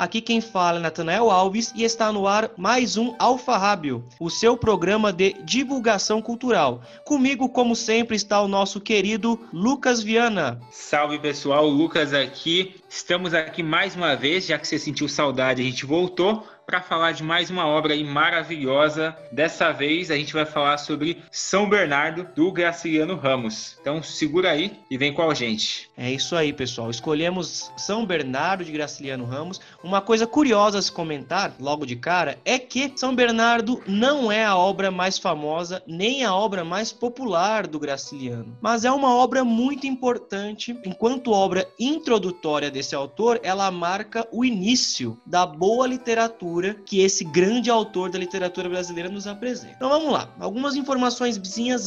Aqui quem fala é Natanael Alves e está no ar mais um Alfarrábio, o seu programa de divulgação cultural. Comigo, como sempre, está o nosso querido Lucas Viana. Salve pessoal, Lucas aqui. Estamos aqui mais uma vez, já que você sentiu saudade, a gente voltou para falar de mais uma obra maravilhosa. Dessa vez a gente vai falar sobre São Bernardo do Graciliano Ramos. Então segura aí e vem com a gente. É isso aí, pessoal. Escolhemos São Bernardo de Graciliano Ramos. Uma coisa curiosa a se comentar logo de cara é que São Bernardo não é a obra mais famosa nem a obra mais popular do Graciliano, mas é uma obra muito importante. Enquanto obra introdutória desse autor, ela marca o início da boa literatura que esse grande autor da literatura brasileira nos apresenta. Então vamos lá, algumas informações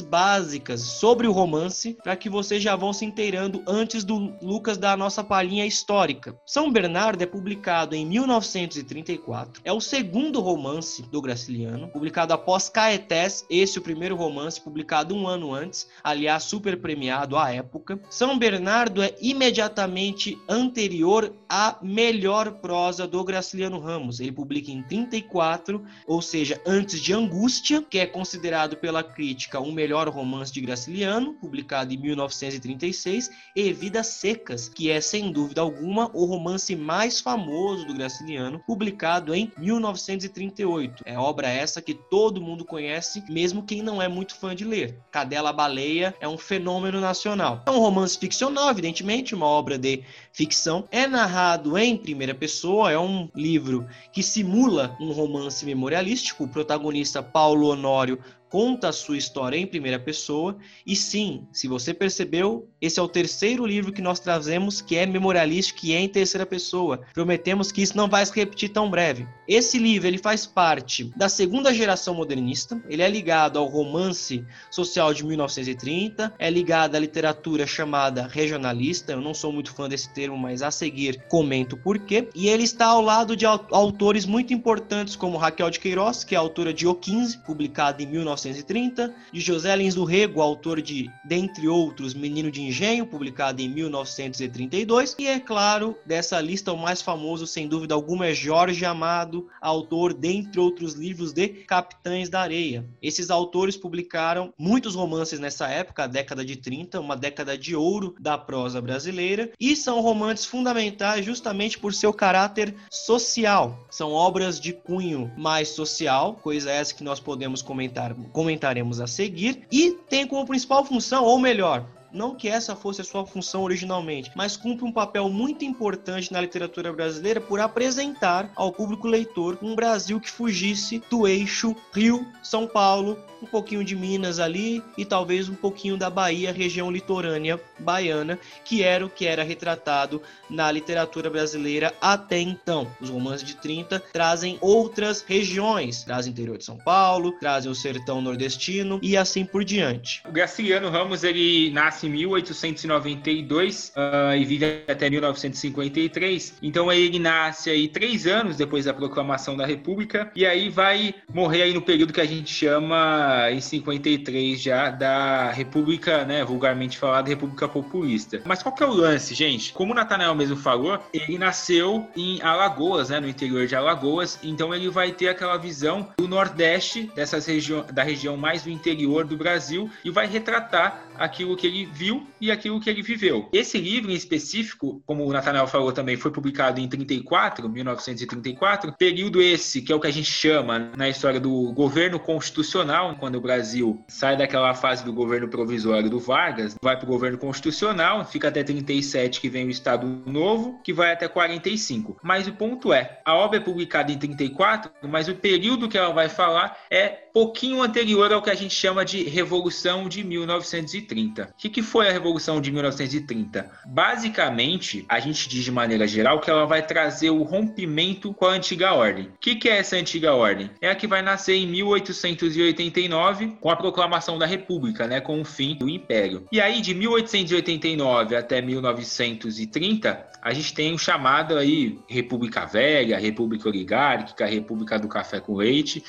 básicas sobre o romance para que vocês já vão se inteirando antes do Lucas dar a nossa palhinha histórica. São Bernardo é publicado em 1934, é o segundo romance do Graciliano, publicado após Caetés, esse o primeiro romance publicado um ano antes, aliás super premiado à época. São Bernardo é imediatamente anterior à melhor prosa do Graciliano Ramos. Ele publica publica em 34, ou seja, antes de Angústia, que é considerado pela crítica o melhor romance de Graciliano, publicado em 1936, e Vidas Secas, que é sem dúvida alguma o romance mais famoso do Graciliano, publicado em 1938. É obra essa que todo mundo conhece, mesmo quem não é muito fã de ler. Cadela Baleia é um fenômeno nacional. É um romance ficcional, evidentemente, uma obra de ficção. É narrado em primeira pessoa, é um livro que se simula um romance memorialístico. O protagonista Paulo Honório conta a sua história em primeira pessoa. E sim, se você percebeu, esse é o terceiro livro que nós trazemos que é memorialístico, que é em terceira pessoa. Prometemos que isso não vai se repetir tão breve. Esse livro ele faz parte da segunda geração modernista. Ele é ligado ao romance social de 1930, é ligado à literatura chamada regionalista. Eu não sou muito fã desse termo, mas a seguir comento por quê. E ele está ao lado de autores muito importantes como Raquel de Queiroz, que é autora de O 15, publicado em 19 1930, de José Lins do Rego, autor de, dentre outros, Menino de Engenho, publicado em 1932, e é claro, dessa lista o mais famoso, sem dúvida alguma, é Jorge Amado, autor, dentre outros livros, de Capitães da Areia. Esses autores publicaram muitos romances nessa época, a década de 30, uma década de ouro da prosa brasileira, e são romances fundamentais justamente por seu caráter social. São obras de cunho mais social, coisa essa que nós podemos comentar comentaremos a seguir, e tem como principal função, ou melhor, não que essa fosse a sua função originalmente, mas cumpre um papel muito importante na literatura brasileira por apresentar ao público leitor um Brasil que fugisse do eixo Rio, São Paulo, um pouquinho de Minas ali e talvez um pouquinho da Bahia, região litorânea baiana, que era o que era retratado na literatura brasileira até então. Os romances de 30 trazem outras regiões, trazem interior de São Paulo, trazem o sertão nordestino e assim por diante. O Graciliano Ramos ele nasce nasce em 1892 uh, e vive até 1953. Então ele nasce aí três anos depois da proclamação da República e aí vai morrer aí no período que a gente chama em 53 já da República, né, vulgarmente falada República Populista. Mas qual que é o lance, gente? Como o Natanael mesmo falou, ele nasceu em Alagoas, né, no interior de Alagoas. Então ele vai ter aquela visão do Nordeste dessas regiões da região mais do interior do Brasil e vai retratar aquilo que ele viu e aquilo que ele viveu. Esse livro em específico, como o Nathanael falou também, foi publicado em 34, 1934, período esse que é o que a gente chama na história do governo constitucional, quando o Brasil sai daquela fase do governo provisório do Vargas, vai para o governo constitucional, fica até 37 que vem o Estado Novo, que vai até 45. Mas o ponto é, a obra é publicada em 34, mas o período que ela vai falar é pouquinho anterior ao que a gente chama de Revolução de 1930. O que, que foi a Revolução de 1930? Basicamente, a gente diz de maneira geral que ela vai trazer o rompimento com a antiga ordem. O que, que é essa antiga ordem? É a que vai nascer em 1889 com a proclamação da República, né, com o fim do Império. E aí, de 1889 até 1930, a gente tem o chamado aí República Velha, República Oligárquica, República do Café com Leite,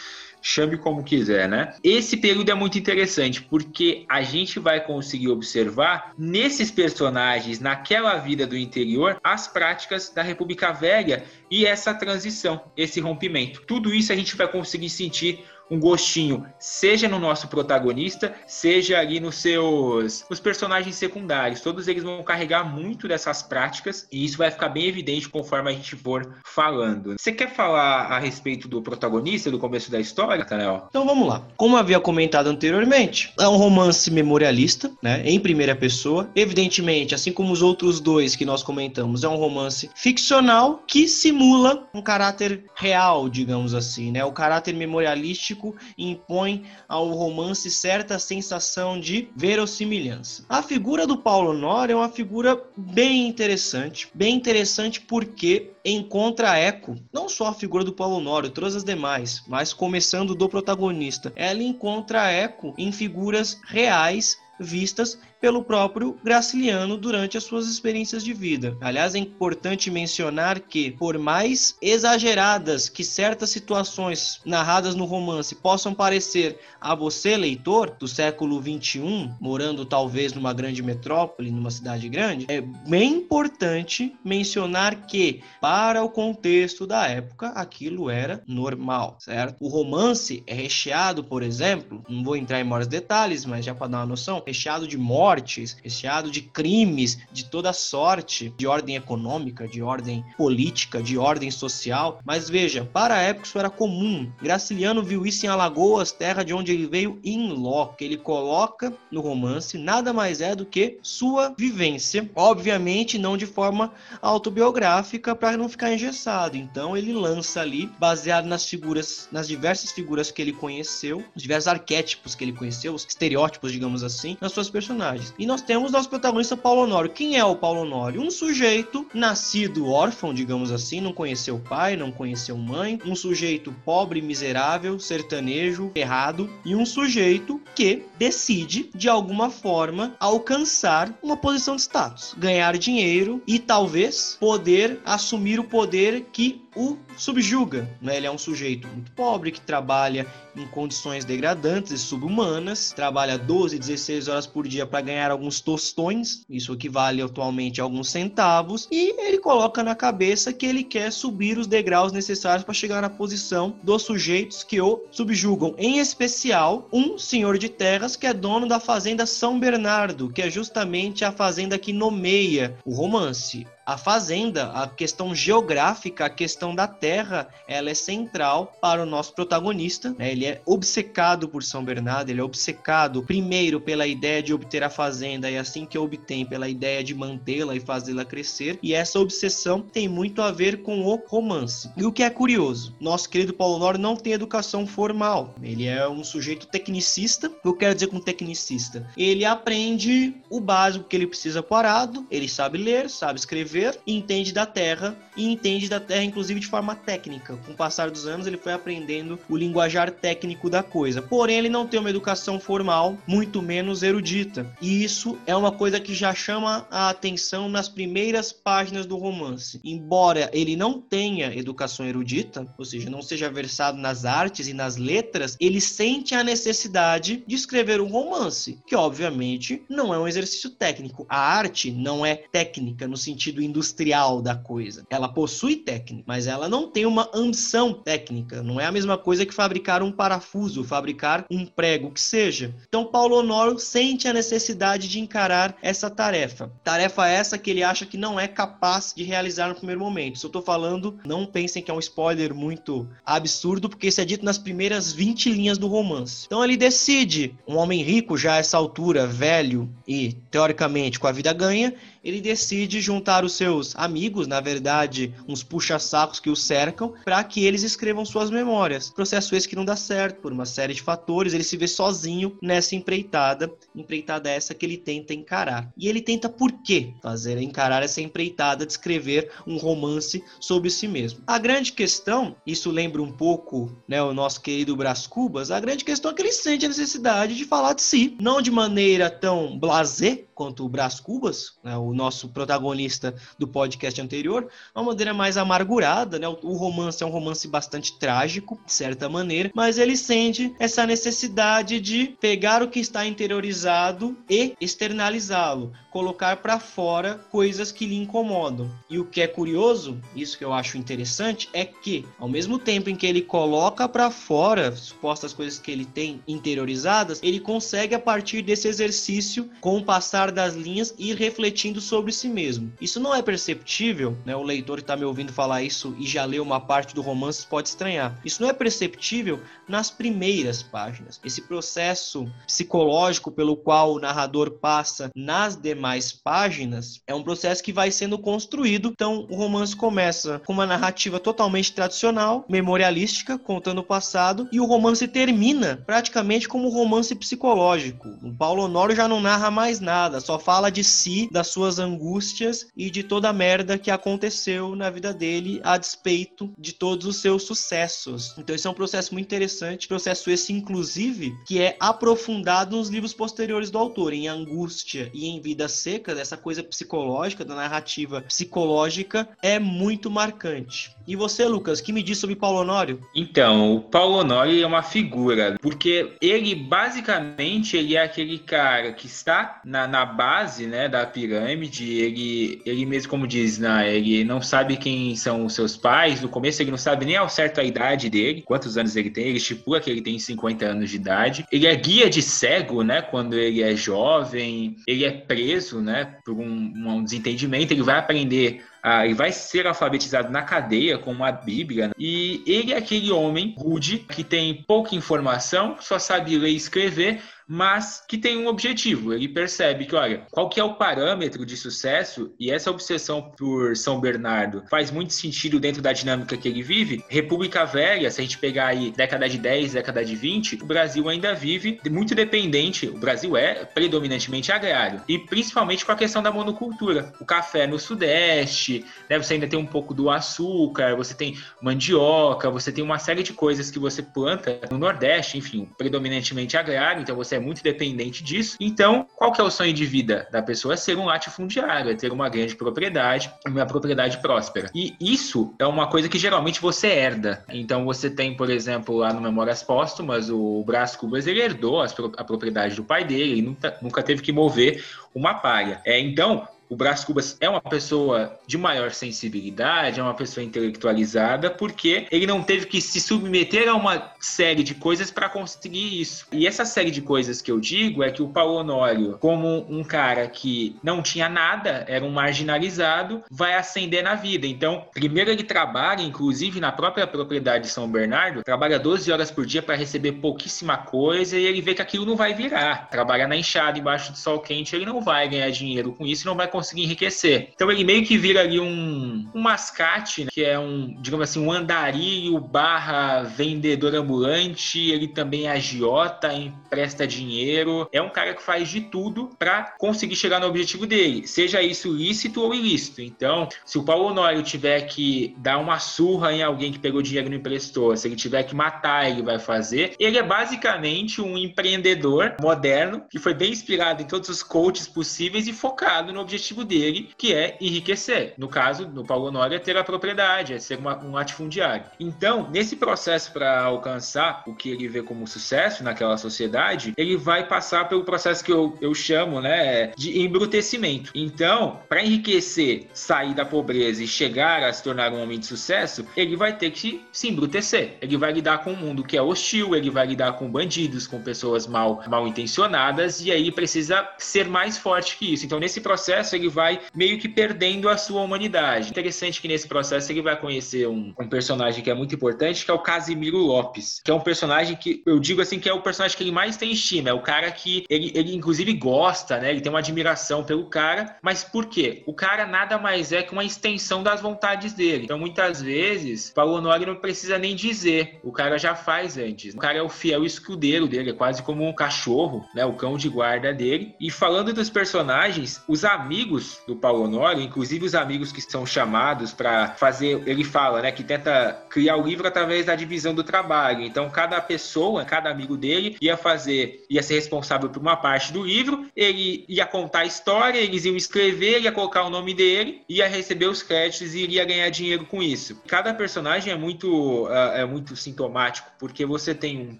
chame como quiser, né? Esse período é muito interessante porque a gente vai conseguir observar nesses personagens, naquela vida do interior, as práticas da República Velha e essa transição, esse rompimento. Tudo isso a gente vai conseguir sentir um gostinho, seja no nosso protagonista, seja ali nos seus os personagens secundários. Todos eles vão carregar muito dessas práticas e isso vai ficar bem evidente conforme a gente for falando. Você quer falar a respeito do protagonista, do começo da história, Tanel? Então vamos lá. Como havia comentado anteriormente, é um romance memorialista, né, em primeira pessoa. Evidentemente, assim como os outros dois que nós comentamos, é um romance ficcional que simula um caráter real, digamos assim, né? O caráter memorialístico impõe ao romance certa sensação de verossimilhança. A figura do Paulo Honório é uma figura bem interessante, bem interessante porque encontra eco, não só a figura do Paulo Honório, todas as demais, mas começando do protagonista, ela encontra eco em figuras reais vistas pelo próprio Graciliano durante as suas experiências de vida. Aliás, é importante mencionar que, por mais exageradas que certas situações narradas no romance possam parecer a você, leitor, do século XXI, morando talvez numa grande metrópole, numa cidade grande, é bem importante mencionar que, para o contexto da época, aquilo era normal, certo? O romance é recheado, por exemplo, não vou entrar em maiores detalhes, mas já para dar uma noção, recheado de mortes mortes, recheado de crimes de toda sorte, de ordem econômica, de ordem política, de ordem social. Mas veja, para a época isso era comum. Graciliano viu isso em Alagoas, terra de onde ele veio em loco. Ele coloca no romance nada mais é do que sua vivência, obviamente não de forma autobiográfica para não ficar engessado. Então ele lança ali, baseado nas figuras, nas diversas figuras que ele conheceu, os diversos arquétipos que ele conheceu, os estereótipos, digamos assim, nas suas personagens personagens. E nós temos nosso protagonista Paulo Honório. Quem é o Paulo Honório? Um sujeito nascido órfão, digamos assim, não conheceu pai, não conheceu mãe, um sujeito pobre, miserável, sertanejo, errado e um sujeito que decide de alguma forma alcançar uma posição de status, ganhar dinheiro e talvez poder assumir o poder que o subjuga. Né? Ele é um sujeito muito pobre que trabalha em condições degradantes e subhumanas, trabalha 12, 16 horas por dia para ganhar alguns tostões, isso equivale atualmente a alguns centavos, e ele coloca na cabeça que ele quer subir os degraus necessários para chegar na posição dos sujeitos que o subjugam, em especial um senhor de terras que é dono da fazenda São Bernardo, que é justamente a fazenda que nomeia o romance a fazenda, a questão geográfica, a questão da terra, ela é central para o nosso protagonista. Né? Ele é obcecado por São Bernardo, ele é obcecado primeiro pela ideia de obter a fazenda e assim que obtém pela ideia de mantê-la e fazê-la crescer. E essa obsessão tem muito a ver com o romance. E o que é curioso, nosso querido Paulo Noro não tem educação formal. Ele é um sujeito tecnicista. O que eu quero dizer com tecnicista? Ele aprende o básico que ele precisa parado, ele sabe ler, sabe escrever viver, entende da terra e entende da terra inclusive de forma técnica. Com o passar dos anos ele foi aprendendo o linguajar técnico da coisa. Porém ele não tem uma educação formal, muito menos erudita. E isso é uma coisa que já chama a atenção nas primeiras páginas do romance. Embora ele não tenha educação erudita, ou seja, não seja versado nas artes e nas letras, ele sente a necessidade de escrever um romance, que obviamente não é um exercício técnico. A arte não é técnica no sentido industrial da coisa. Ela possui técnica, mas ela não tem uma ambição técnica. Não é a mesma coisa que fabricar um parafuso, fabricar um prego, que seja. Então, Paulo Honório sente a necessidade de encarar essa tarefa. Tarefa essa que ele acha que não é capaz de realizar no primeiro momento. Se eu estou falando, não pensem que é um spoiler muito absurdo, porque isso é dito nas primeiras 20 linhas do romance. Então, ele decide, um homem rico já a essa altura, velho e teoricamente com a vida ganha, ele decide juntar os seus amigos, na verdade, uns puxa-sacos que o cercam, para que eles escrevam suas memórias. Processo esse que não dá certo por uma série de fatores, ele se vê sozinho nessa empreitada, empreitada essa que ele tenta encarar. E ele tenta por quê fazer encarar essa empreitada de escrever um romance sobre si mesmo. A grande questão, isso lembra um pouco, né, o nosso querido Brás Cubas, a grande questão é que ele sente a necessidade de falar de si, não de maneira tão blasé quanto o Brás Cubas, né, o nosso protagonista do podcast anterior, uma maneira mais amargurada, né? O romance é um romance bastante trágico, de certa maneira, mas ele sente essa necessidade de pegar o que está interiorizado e externalizá-lo, colocar para fora coisas que lhe incomodam. E o que é curioso, isso que eu acho interessante, é que ao mesmo tempo em que ele coloca para fora supostas coisas que ele tem interiorizadas, ele consegue a partir desse exercício, com o passar das linhas, ir refletindo sobre si mesmo. Isso não é perceptível, né? O leitor que está me ouvindo falar isso e já leu uma parte do romance pode estranhar. Isso não é perceptível nas primeiras páginas. Esse processo psicológico pelo qual o narrador passa nas demais páginas é um processo que vai sendo construído. Então, o romance começa com uma narrativa totalmente tradicional, memorialística, contando o passado, e o romance termina praticamente como um romance psicológico. O Paulo Honório já não narra mais nada, só fala de si, das suas angústias e de toda a merda que aconteceu na vida dele a despeito de todos os seus sucessos. Então, esse é um processo muito interessante, processo esse, inclusive, que é aprofundado nos livros posteriores do autor, em Angústia e em Vidas Secas, essa coisa psicológica, da narrativa psicológica, é muito marcante. E você, Lucas, que me diz sobre Paulo Honório? Então, o Paulo Honório é uma figura, porque ele basicamente ele é aquele cara que está na, na base né, da pirâmide, ele, ele mesmo, como diz, né, ele não sabe quem são os seus pais, no começo ele não sabe nem ao certo a idade dele, quantos anos ele tem, ele estipula que ele tem 50 anos de idade. Ele é guia de cego, né, quando ele é jovem, ele é preso, né, por um, um desentendimento, ele vai aprender ah, ele vai ser alfabetizado na cadeia com uma Bíblia. Né? E ele é aquele homem rude que tem pouca informação, só sabe ler e escrever, mas que tem um objetivo. Ele percebe que, olha, qual que é o parâmetro de sucesso e essa obsessão por São Bernardo faz muito sentido dentro da dinâmica que ele vive. República Velha, se a gente pegar aí década de 10, década de 20, o Brasil ainda vive muito dependente. O Brasil é predominantemente agrário e principalmente com a questão da monocultura. O café no Sudeste, né, você ainda tem um pouco do açúcar, você tem mandioca, você tem uma série de coisas que você planta no Nordeste, enfim, predominantemente agrário, então você é muito dependente disso. Então, qual que é o sonho de vida da pessoa? É ser um latifundiário, é ter uma grande propriedade, uma propriedade próspera. E isso é uma coisa que geralmente você herda. Então, você tem, por exemplo, lá no Memórias Póstumas, o Brás Cubas, ele herdou a propriedade do pai dele, ele nunca, nunca teve que mover uma palha. É, então, o Brás Cubas é uma pessoa de maior sensibilidade, é uma pessoa intelectualizada, porque ele não teve que se submeter a uma série de coisas para conseguir isso. E essa série de coisas que eu digo é que o Paulo Honório, como um cara que não tinha nada, era um marginalizado, vai ascender na vida. Então, primeiro ele trabalha, inclusive na própria propriedade de São Bernardo, trabalha 12 horas por dia para receber pouquíssima coisa e ele vê que aquilo não vai virar. Trabalha na enxada, embaixo do sol quente, ele não vai ganhar dinheiro com isso, não vai conseguir enriquecer. Então ele meio que vira ali um, um mascate, né? que é um, digamos assim, um andarilho barra vendedor ambulante, ele também é agiota, empresta dinheiro, é um cara que faz de tudo para conseguir chegar no objetivo dele, seja isso lícito ou ilícito. Então, se o Paulo Honório tiver que dar uma surra em alguém que pegou dinheiro e não emprestou, se ele tiver que matar, ele vai fazer. Ele é basicamente um empreendedor moderno que foi bem inspirado em todos os coaches possíveis e focado no objetivo objetivo dele, que é enriquecer. No caso, no Paulo Honório, é ter a propriedade, é ser uma, um latifundiário. Então, nesse processo para alcançar o que ele vê como sucesso naquela sociedade, ele vai passar pelo processo que eu, eu chamo né, de embrutecimento. Então, para enriquecer, sair da pobreza e chegar a se tornar um homem de sucesso, ele vai ter que se embrutecer. Ele vai lidar com um mundo que é hostil, ele vai lidar com bandidos, com pessoas mal, mal intencionadas, e aí precisa ser mais forte que isso. Então, nesse processo, processo ele vai meio que perdendo a sua humanidade. Interessante que nesse processo ele vai conhecer um, um personagem que é muito importante, que é o Casimiro Lopes, que é um personagem que eu digo assim que é o personagem que ele mais tem estima, é o cara que ele, ele inclusive gosta, né? Ele tem uma admiração pelo cara, mas por quê? O cara nada mais é que uma extensão das vontades dele. Então muitas vezes Paulo Honório não precisa nem dizer, o cara já faz antes. O cara é o fiel escudeiro dele, é quase como um cachorro, né? O cão de guarda dele. E falando dos personagens, os amigos amigos do Paulo Honório, inclusive os amigos que são chamados para fazer, ele fala, né, que tenta criar o livro através da divisão do trabalho. Então, cada pessoa, cada amigo dele ia fazer, ia ser responsável por uma parte do livro, ele ia contar a história, eles iam escrever, ia colocar o nome dele, ia receber os créditos e iria ganhar dinheiro com isso. Cada personagem é muito, uh, é muito sintomático, porque você tem um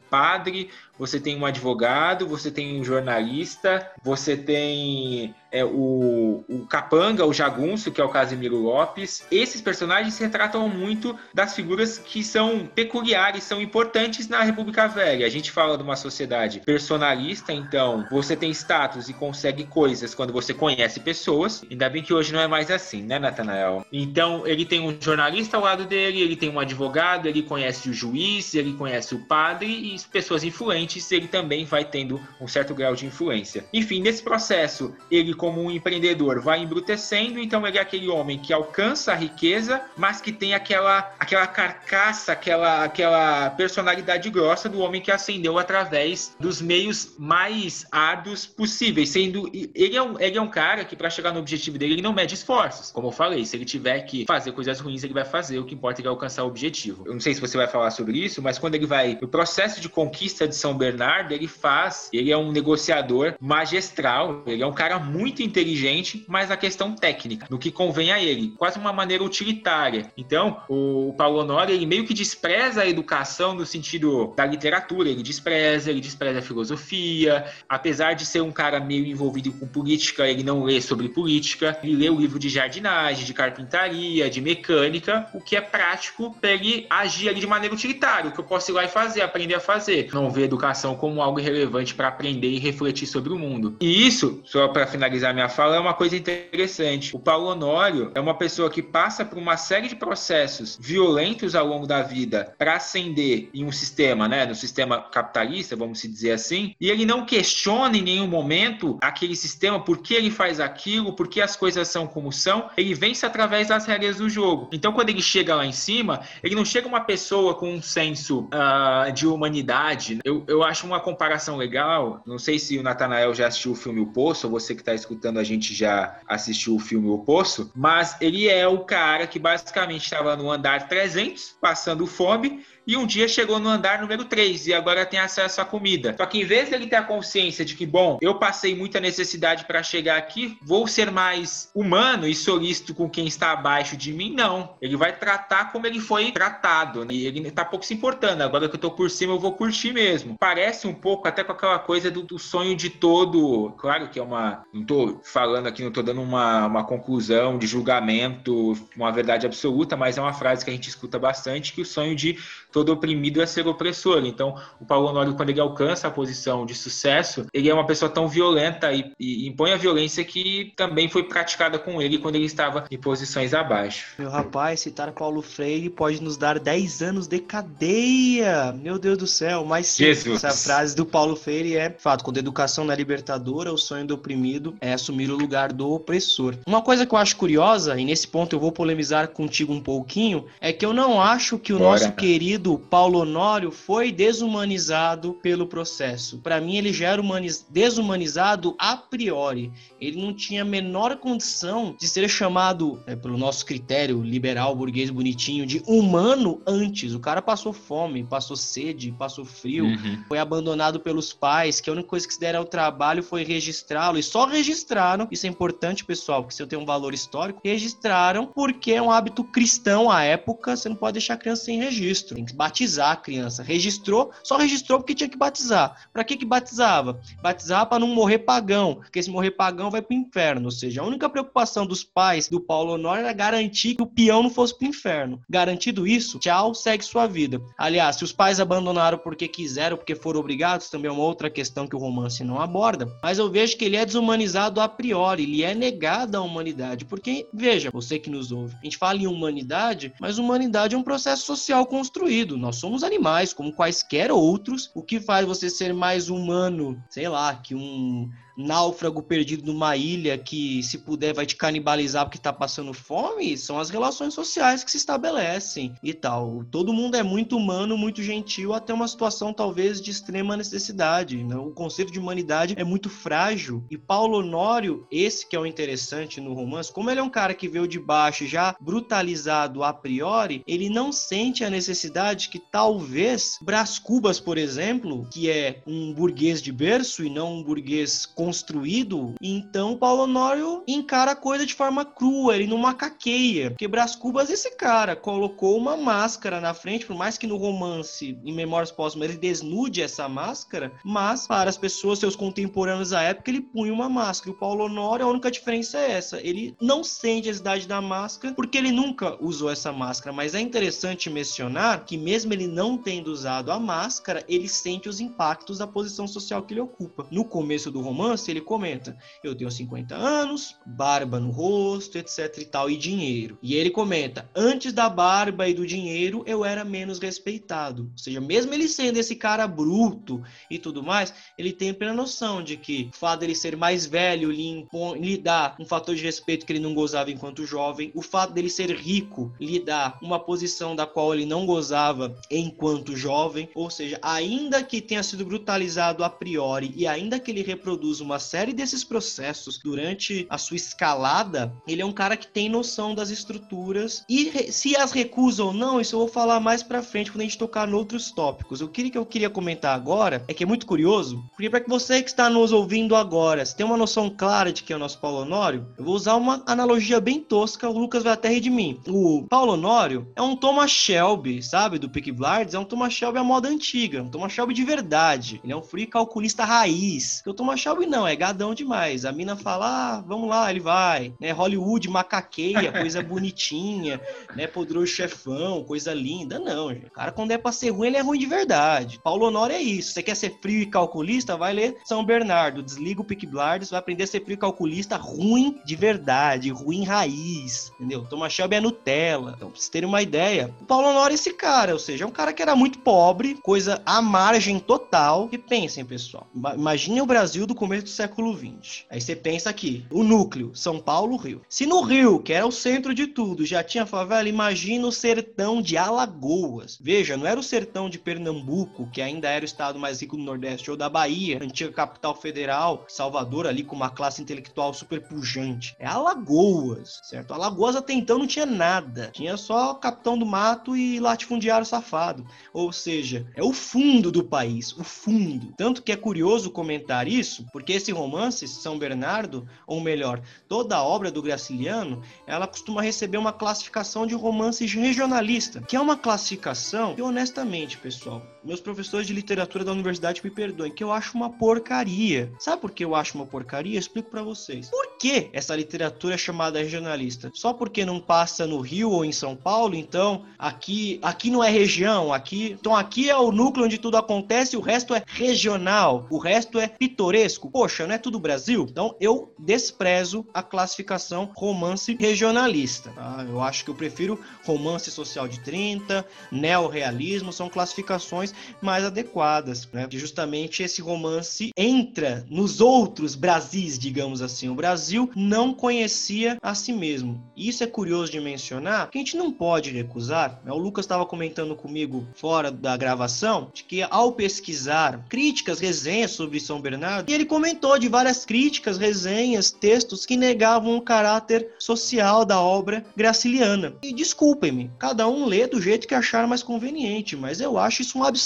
padre, você tem um advogado, você tem um jornalista, você tem é, o, o Capanga, o Jagunço, que é o Casimiro Lopes. Esses personagens retratam muito das figuras que são peculiares, são importantes na República Velha. A gente fala de uma sociedade personalista, então você tem status e consegue coisas quando você conhece pessoas. Ainda bem que hoje não é mais assim, né, Natanael? Então ele tem um jornalista ao lado dele, ele tem um advogado, ele conhece o juiz, ele conhece o padre e pessoas influentes ele também vai tendo um certo grau de influência. Enfim, nesse processo, ele, como um empreendedor, vai embrutecendo, então ele é aquele homem que alcança a riqueza, mas que tem aquela, aquela carcaça, aquela, aquela personalidade grossa do homem que ascendeu através dos meios mais árduos possíveis, sendo ele é um, ele é um cara que para chegar no objetivo dele ele não mede esforços. Como eu falei, se ele tiver que fazer coisas ruins, ele vai fazer, o que importa é alcançar o objetivo. Eu não sei se você vai falar sobre isso, mas quando ele vai no processo de conquista de São Bernardo, ele faz, ele é um negociador magistral, ele é um cara muito inteligente, mas na questão técnica, no que convém a ele, quase uma maneira utilitária. Então, o Paulo Honório, ele meio que despreza a educação no sentido da literatura, ele despreza, ele despreza a filosofia, apesar de ser um cara meio envolvido com política, ele não lê sobre política, ele lê o livro de jardinagem, de carpintaria, de mecânica, o que é prático para ele agir ali de maneira utilitária, o que eu posso ir lá e fazer, aprender a fazer. Não vê educação educação como algo relevante para aprender e refletir sobre o mundo. E isso, só para finalizar minha fala, é uma coisa interessante. O Paulo Honório é uma pessoa que passa por uma série de processos violentos ao longo da vida para ascender em um sistema, né, no sistema capitalista, vamos dizer assim, e ele não questiona em nenhum momento aquele sistema, por que ele faz aquilo, por que as coisas são como são, ele vence através das regras do jogo. Então, quando ele chega lá em cima, ele não chega uma pessoa com um senso uh, de humanidade. Eu, eu acho uma comparação legal. Não sei se o Natanael já assistiu o filme O Poço, ou você que está escutando a gente já assistiu o filme O Poço, mas ele é o cara que basicamente estava no andar 300, passando fome, e um dia chegou no andar número 3 e agora tem acesso à comida. Só que em vez dele ter a consciência de que, bom, eu passei muita necessidade para chegar aqui, vou ser mais humano e solícito com quem está abaixo de mim, não. Ele vai tratar como ele foi tratado. Né? E ele tá pouco se importando. Agora que eu tô por cima, eu vou curtir mesmo. Parece um pouco até com aquela coisa do, do sonho de todo. Claro que é uma. Não tô falando aqui, não tô dando uma, uma conclusão de julgamento, uma verdade absoluta, mas é uma frase que a gente escuta bastante, que o sonho de todo oprimido é ser opressor. Então, o Paulo Honório, quando ele alcança a posição de sucesso, ele é uma pessoa tão violenta e, e impõe a violência que também foi praticada com ele quando ele estava em posições abaixo. Meu rapaz, citar Paulo Freire pode nos dar 10 anos de cadeia. Meu Deus do céu, mas sim, Jesus. essa frase do Paulo Freire é fato. Quando a educação não é libertadora, o sonho do oprimido é assumir o lugar do opressor. Uma coisa que eu acho curiosa, e nesse ponto eu vou polemizar contigo um pouquinho, é que eu não acho que o Bora. nosso querido querido Paulo Honório foi desumanizado pelo processo. Para mim, ele já era desumanizado a priori. Ele não tinha a menor condição de ser chamado, é, pelo nosso critério liberal, burguês, bonitinho, de humano antes. O cara passou fome, passou sede, passou frio, uhum. foi abandonado pelos pais, que a única coisa que se deram ao trabalho foi registrá-lo. E só registraram, isso é importante, pessoal, porque se eu tenho um valor histórico, registraram porque é um hábito cristão à época, você não pode deixar a criança sem registro. Tem que batizar a criança. Registrou, só registrou porque tinha que batizar. Para que que batizava? Batizava para não morrer pagão, porque se morrer pagão vai para o inferno. Ou seja, a única preocupação dos pais do Paulo Honório era garantir que o peão não fosse para o inferno. Garantido isso, tchau, segue sua vida. Aliás, se os pais abandonaram porque quiseram, porque foram obrigados, também é uma outra questão que o romance não aborda. Mas eu vejo que ele é desumanizado a priori, ele é negado à humanidade. Porque, veja, você que nos ouve, a gente fala em humanidade, mas humanidade é um processo social construído nós somos animais, como quaisquer outros. O que faz você ser mais humano, sei lá, que um náufrago perdido numa ilha que, se puder, vai te canibalizar porque tá passando fome, são as relações sociais que se estabelecem e tal. Todo mundo é muito humano, muito gentil, até uma situação talvez de extrema necessidade. Né? O conceito de humanidade é muito frágil. E Paulo Honório, esse que é o interessante no romance, como ele é um cara que veio de baixo já brutalizado a priori, ele não sente a necessidade que talvez Brás Cubas, por exemplo, que é um burguês de berço e não um burguês construído, então Paulo Honório encara a coisa de forma crua, ele não macaqueia. Porque Brás Cubas, esse cara, colocou uma máscara na frente, por mais que no romance, em Memórias Póstumas, ele desnude essa máscara, mas para as pessoas, seus contemporâneos da época, ele punha uma máscara. E o Paulo Honório, a única diferença é essa, ele não sente a necessidade da máscara, porque ele nunca usou essa máscara, mas é interessante mencionar que mesmo ele não tendo usado a máscara, ele sente os impactos da posição social que ele ocupa. No começo do romance, ele comenta: Eu tenho 50 anos, barba no rosto, etc e tal, e dinheiro. E ele comenta: Antes da barba e do dinheiro, eu era menos respeitado. Ou seja, mesmo ele sendo esse cara bruto e tudo mais, ele tem plena noção de que o fato dele ser mais velho lhe, impõe, lhe dá um fator de respeito que ele não gozava enquanto jovem, o fato dele ser rico lhe dá uma posição da qual ele não gozava enquanto jovem, ou seja, ainda que tenha sido brutalizado a priori e ainda que ele reproduza uma série desses processos durante a sua escalada, ele é um cara que tem noção das estruturas e se as recusa ou não, isso eu vou falar mais para frente quando a gente tocar em outros tópicos. O que eu queria comentar agora é que é muito curioso, porque para que você que está nos ouvindo agora, se tem uma noção clara de quem é o nosso Paulo Honório, eu vou usar uma analogia bem tosca, o Lucas vai até rir de mim. O Paulo Honório é um Thomas Shelby, sabe, do Peaky Blinders, é um Thomas Shelby à moda antiga, um Thomas Shelby de verdade. Ele é um free calculista raiz. O Thomas Shelby não, é gadão demais. A mina fala, ah, vamos lá, ele vai. Né, Hollywood macaqueia, coisa bonitinha, né, poderoso chefão, coisa linda. Não, gente. O cara quando é pra ser ruim, ele é ruim de verdade. Paulo Honório é isso. Você quer ser frio e calculista? Vai ler São Bernardo, desliga o Peaky Blinders, vai aprender a ser frio e calculista ruim de verdade, ruim raiz, entendeu? Thomas Shelby é Nutella. Então, pra vocês terem uma ideia, o Paulo Honório é esse cara, ou seja, é um cara que era muito pobre, coisa à margem total. E pensem, pessoal, imagine o Brasil do começo do século XX. Aí você pensa aqui, o núcleo, São Paulo, Rio. Se no Rio, que era o centro de tudo, já tinha favela, imagina o sertão de Alagoas. Veja, não era o sertão de Pernambuco, que ainda era o estado mais rico do Nordeste, ou da Bahia, antiga capital federal, Salvador ali com uma classe intelectual super pujante. É Alagoas, certo? Alagoas até então não tinha nada. Tinha só capitão do mato e latifundiário safado. Ou seja, é o fundo do país, o fundo. Tanto que é curioso comentar isso, porque esse romance, São Bernardo, ou melhor, toda a obra do Graciliano, ela costuma receber uma classificação de romance regionalista, que é uma classificação que, honestamente, pessoal, meus professores de literatura da universidade me perdoem, que eu acho uma porcaria. Sabe por que eu acho uma porcaria? Eu explico para vocês. Por que essa literatura é chamada regionalista? Só porque não passa no Rio ou em São Paulo, então aqui, aqui não é região, aqui, então aqui é o núcleo onde tudo acontece, o resto é regional, o resto é pitoresco. Poxa, não é tudo Brasil? Então eu desprezo a classificação romance regionalista. Tá? Eu acho que eu prefiro romance social de 30, neorrealismo, são classificações mais adequadas, né? Que justamente esse romance entra nos outros Brasis, digamos assim. O Brasil não conhecia a si mesmo. Isso é curioso de mencionar, que a gente não pode recusar. Né? O Lucas estava comentando comigo fora da gravação de que ao pesquisar críticas, resenhas sobre São Bernardo, ele comentou de várias críticas, resenhas, textos que negavam o caráter social da obra graciliana. E desculpem-me, cada um lê do jeito que achar mais conveniente, mas eu acho isso um absurdo.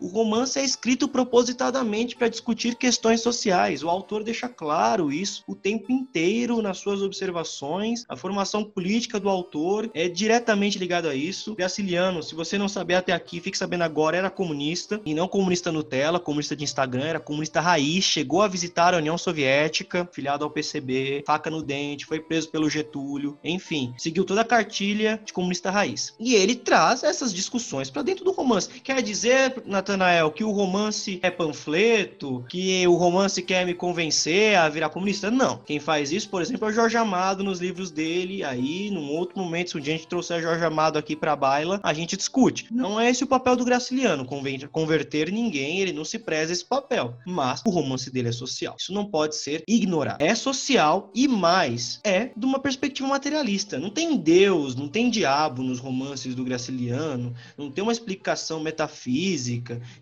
O romance é escrito propositadamente para discutir questões sociais. O autor deixa claro isso o tempo inteiro nas suas observações. A formação política do autor é diretamente ligada a isso. Graciliano, se você não saber até aqui, fique sabendo agora, era comunista e não comunista Nutella, comunista de Instagram, era comunista raiz, chegou a visitar a União Soviética, filiado ao PCB, faca no dente, foi preso pelo Getúlio, enfim, seguiu toda a cartilha de comunista raiz. E ele traz essas discussões para dentro do romance. Quer dizer dizer, Natanael, que o romance é panfleto, que o romance quer me convencer a virar comunista? Não. Quem faz isso, por exemplo, é o Jorge Amado nos livros dele. Aí, num outro momento, se um dia a gente trouxer Jorge Amado aqui pra baila, a gente discute. Não é esse o papel do Graciliano, converter ninguém, ele não se preza esse papel. Mas o romance dele é social. Isso não pode ser ignorado. É social e mais, é de uma perspectiva materialista. Não tem Deus, não tem diabo nos romances do Graciliano, não tem uma explicação metafísica,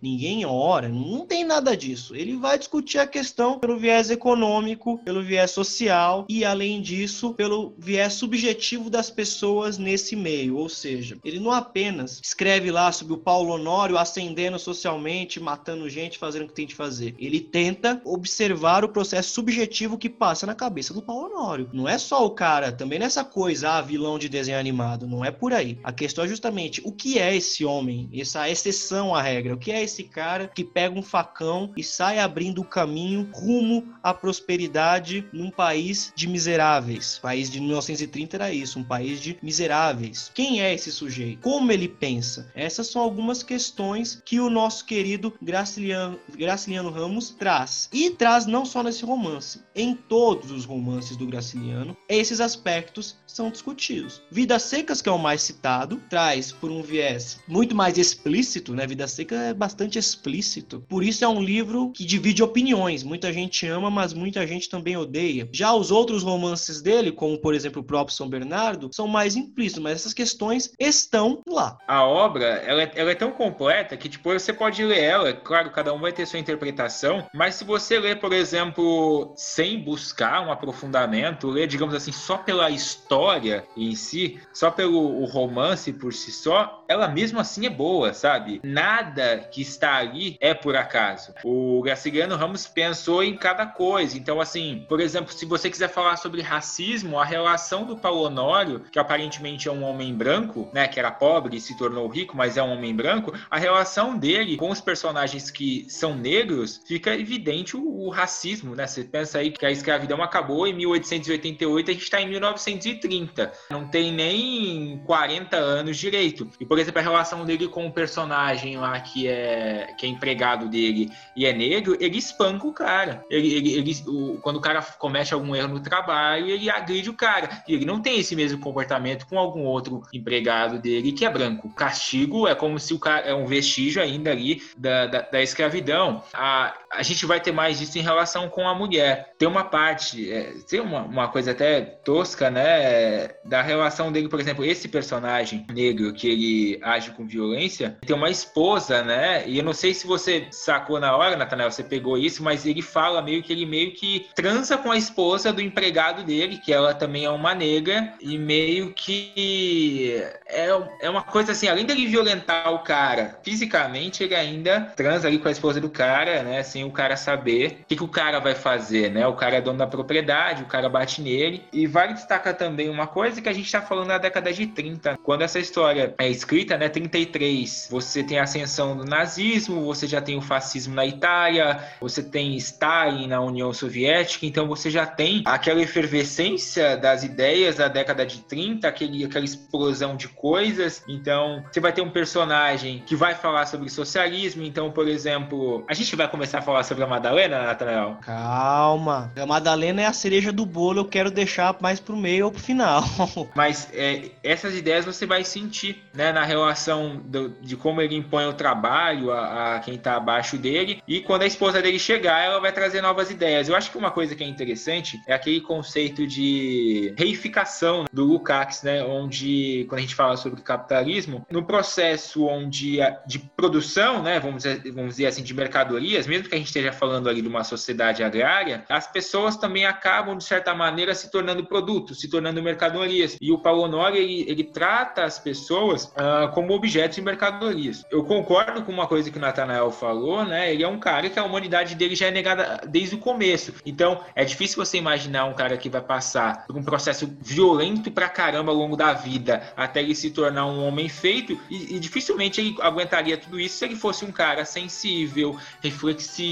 ninguém ora, não tem nada disso. Ele vai discutir a questão pelo viés econômico, pelo viés social e, além disso, pelo viés subjetivo das pessoas nesse meio. Ou seja, ele não apenas escreve lá sobre o Paulo Honório ascendendo socialmente, matando gente, fazendo o que tem de fazer. Ele tenta observar o processo subjetivo que passa na cabeça do Paulo Honório. Não é só o cara, também nessa coisa, ah, vilão de desenho animado. Não é por aí. A questão é justamente o que é esse homem, essa exceção à regra. O que é esse cara que pega um facão e sai abrindo o caminho rumo à prosperidade num país de miseráveis. O país de 1930 era isso, um país de miseráveis. Quem é esse sujeito? Como ele pensa? Essas são algumas questões que o nosso querido Graciliano Ramos traz. E traz não só nesse romance, em todos os romances do Graciliano, esses aspectos são discutidos. Vidas Secas, que é o mais citado, traz por um viés muito mais explícito, né? Vida Seca é bastante explícito. Por isso é um livro que divide opiniões. Muita gente ama, mas muita gente também odeia. Já os outros romances dele, como por exemplo o próprio São Bernardo, são mais implícitos, mas essas questões estão lá. A obra, ela é, ela é tão completa que tipo você pode ler ela, claro, cada um vai ter sua interpretação, mas se você ler, por exemplo, sem buscar um aprofundamento, ler, digamos assim, só pela história em si, só pelo romance por si só, ela mesmo assim é boa, sabe? Nada que está ali é por acaso. O Graciliano Ramos pensou em cada coisa. Então, assim, por exemplo, se você quiser falar sobre racismo, a relação do Paulo Honório, que aparentemente é um homem branco, né, que era pobre e se tornou rico, mas é um homem branco, a relação dele com os personagens que são negros fica evidente o, o racismo, né? Você pensa aí que a escravidão acabou em 1888, a gente está em 1930. Não tem nem 40 anos direito. E, por exemplo, a relação dele com o personagem lá que é, que é empregado dele e é negro, ele espanca o cara. Ele, ele, ele o, quando o cara comete algum erro no trabalho, ele agride o cara. E ele não tem esse mesmo comportamento com algum outro empregado dele que é branco. Castigo é como se o cara é um vestígio ainda ali da, da, da escravidão. A, a gente vai ter mais disso em relação com a mulher. Tem uma parte, é, tem uma, uma coisa até tosca, né? Da relação dele, por exemplo, esse personagem negro que ele age com violência, tem uma esposa, né? E eu não sei se você sacou na hora, Nathanael, você pegou isso, mas ele fala meio que ele meio que transa com a esposa do empregado dele, que ela também é uma negra, e meio que é, é uma coisa assim, além dele violentar o cara fisicamente, ele ainda transa ali com a esposa do cara, né? Sem o cara saber o que, que o cara vai fazer, né? O cara é dono da propriedade, o cara bate nele. E vale destacar também uma coisa que a gente tá falando na década de 30, quando essa história é escrita, né? 33, você tem a ascensão do nazismo, você já tem o fascismo na Itália, você tem Stalin na União Soviética, então você já tem aquela efervescência das ideias da década de 30, aquele, aquela explosão de coisas. Então, você vai ter um personagem que vai falar sobre socialismo. Então, por exemplo, a gente vai começar a falar sobre a Madalena, Nathanael? Calma. A Madalena é a cereja do bolo, eu quero deixar mais pro meio ou pro final. Mas é, essas ideias você vai sentir, né, na relação do, de como ele impõe o trabalho a, a quem está abaixo dele. E quando a esposa dele chegar, ela vai trazer novas ideias. Eu acho que uma coisa que é interessante é aquele conceito de reificação do Lukács, né, onde quando a gente fala sobre capitalismo, no processo onde a, de produção, né, vamos dizer, vamos dizer assim, de mercadorias, mesmo que a gente esteja falando ali de uma sociedade agrária, as pessoas também acabam de certa maneira se tornando produtos, se tornando mercadorias. E o Paulo Honório ele, ele trata as pessoas uh, como objetos de mercadorias. Eu concordo com uma coisa que o Nathanael falou, né? Ele é um cara que a humanidade dele já é negada desde o começo. Então, é difícil você imaginar um cara que vai passar por um processo violento pra caramba ao longo da vida, até ele se tornar um homem feito, e, e dificilmente ele aguentaria tudo isso se ele fosse um cara sensível, reflexivo,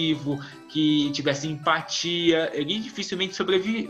que tivesse empatia, ele dificilmente sobrevi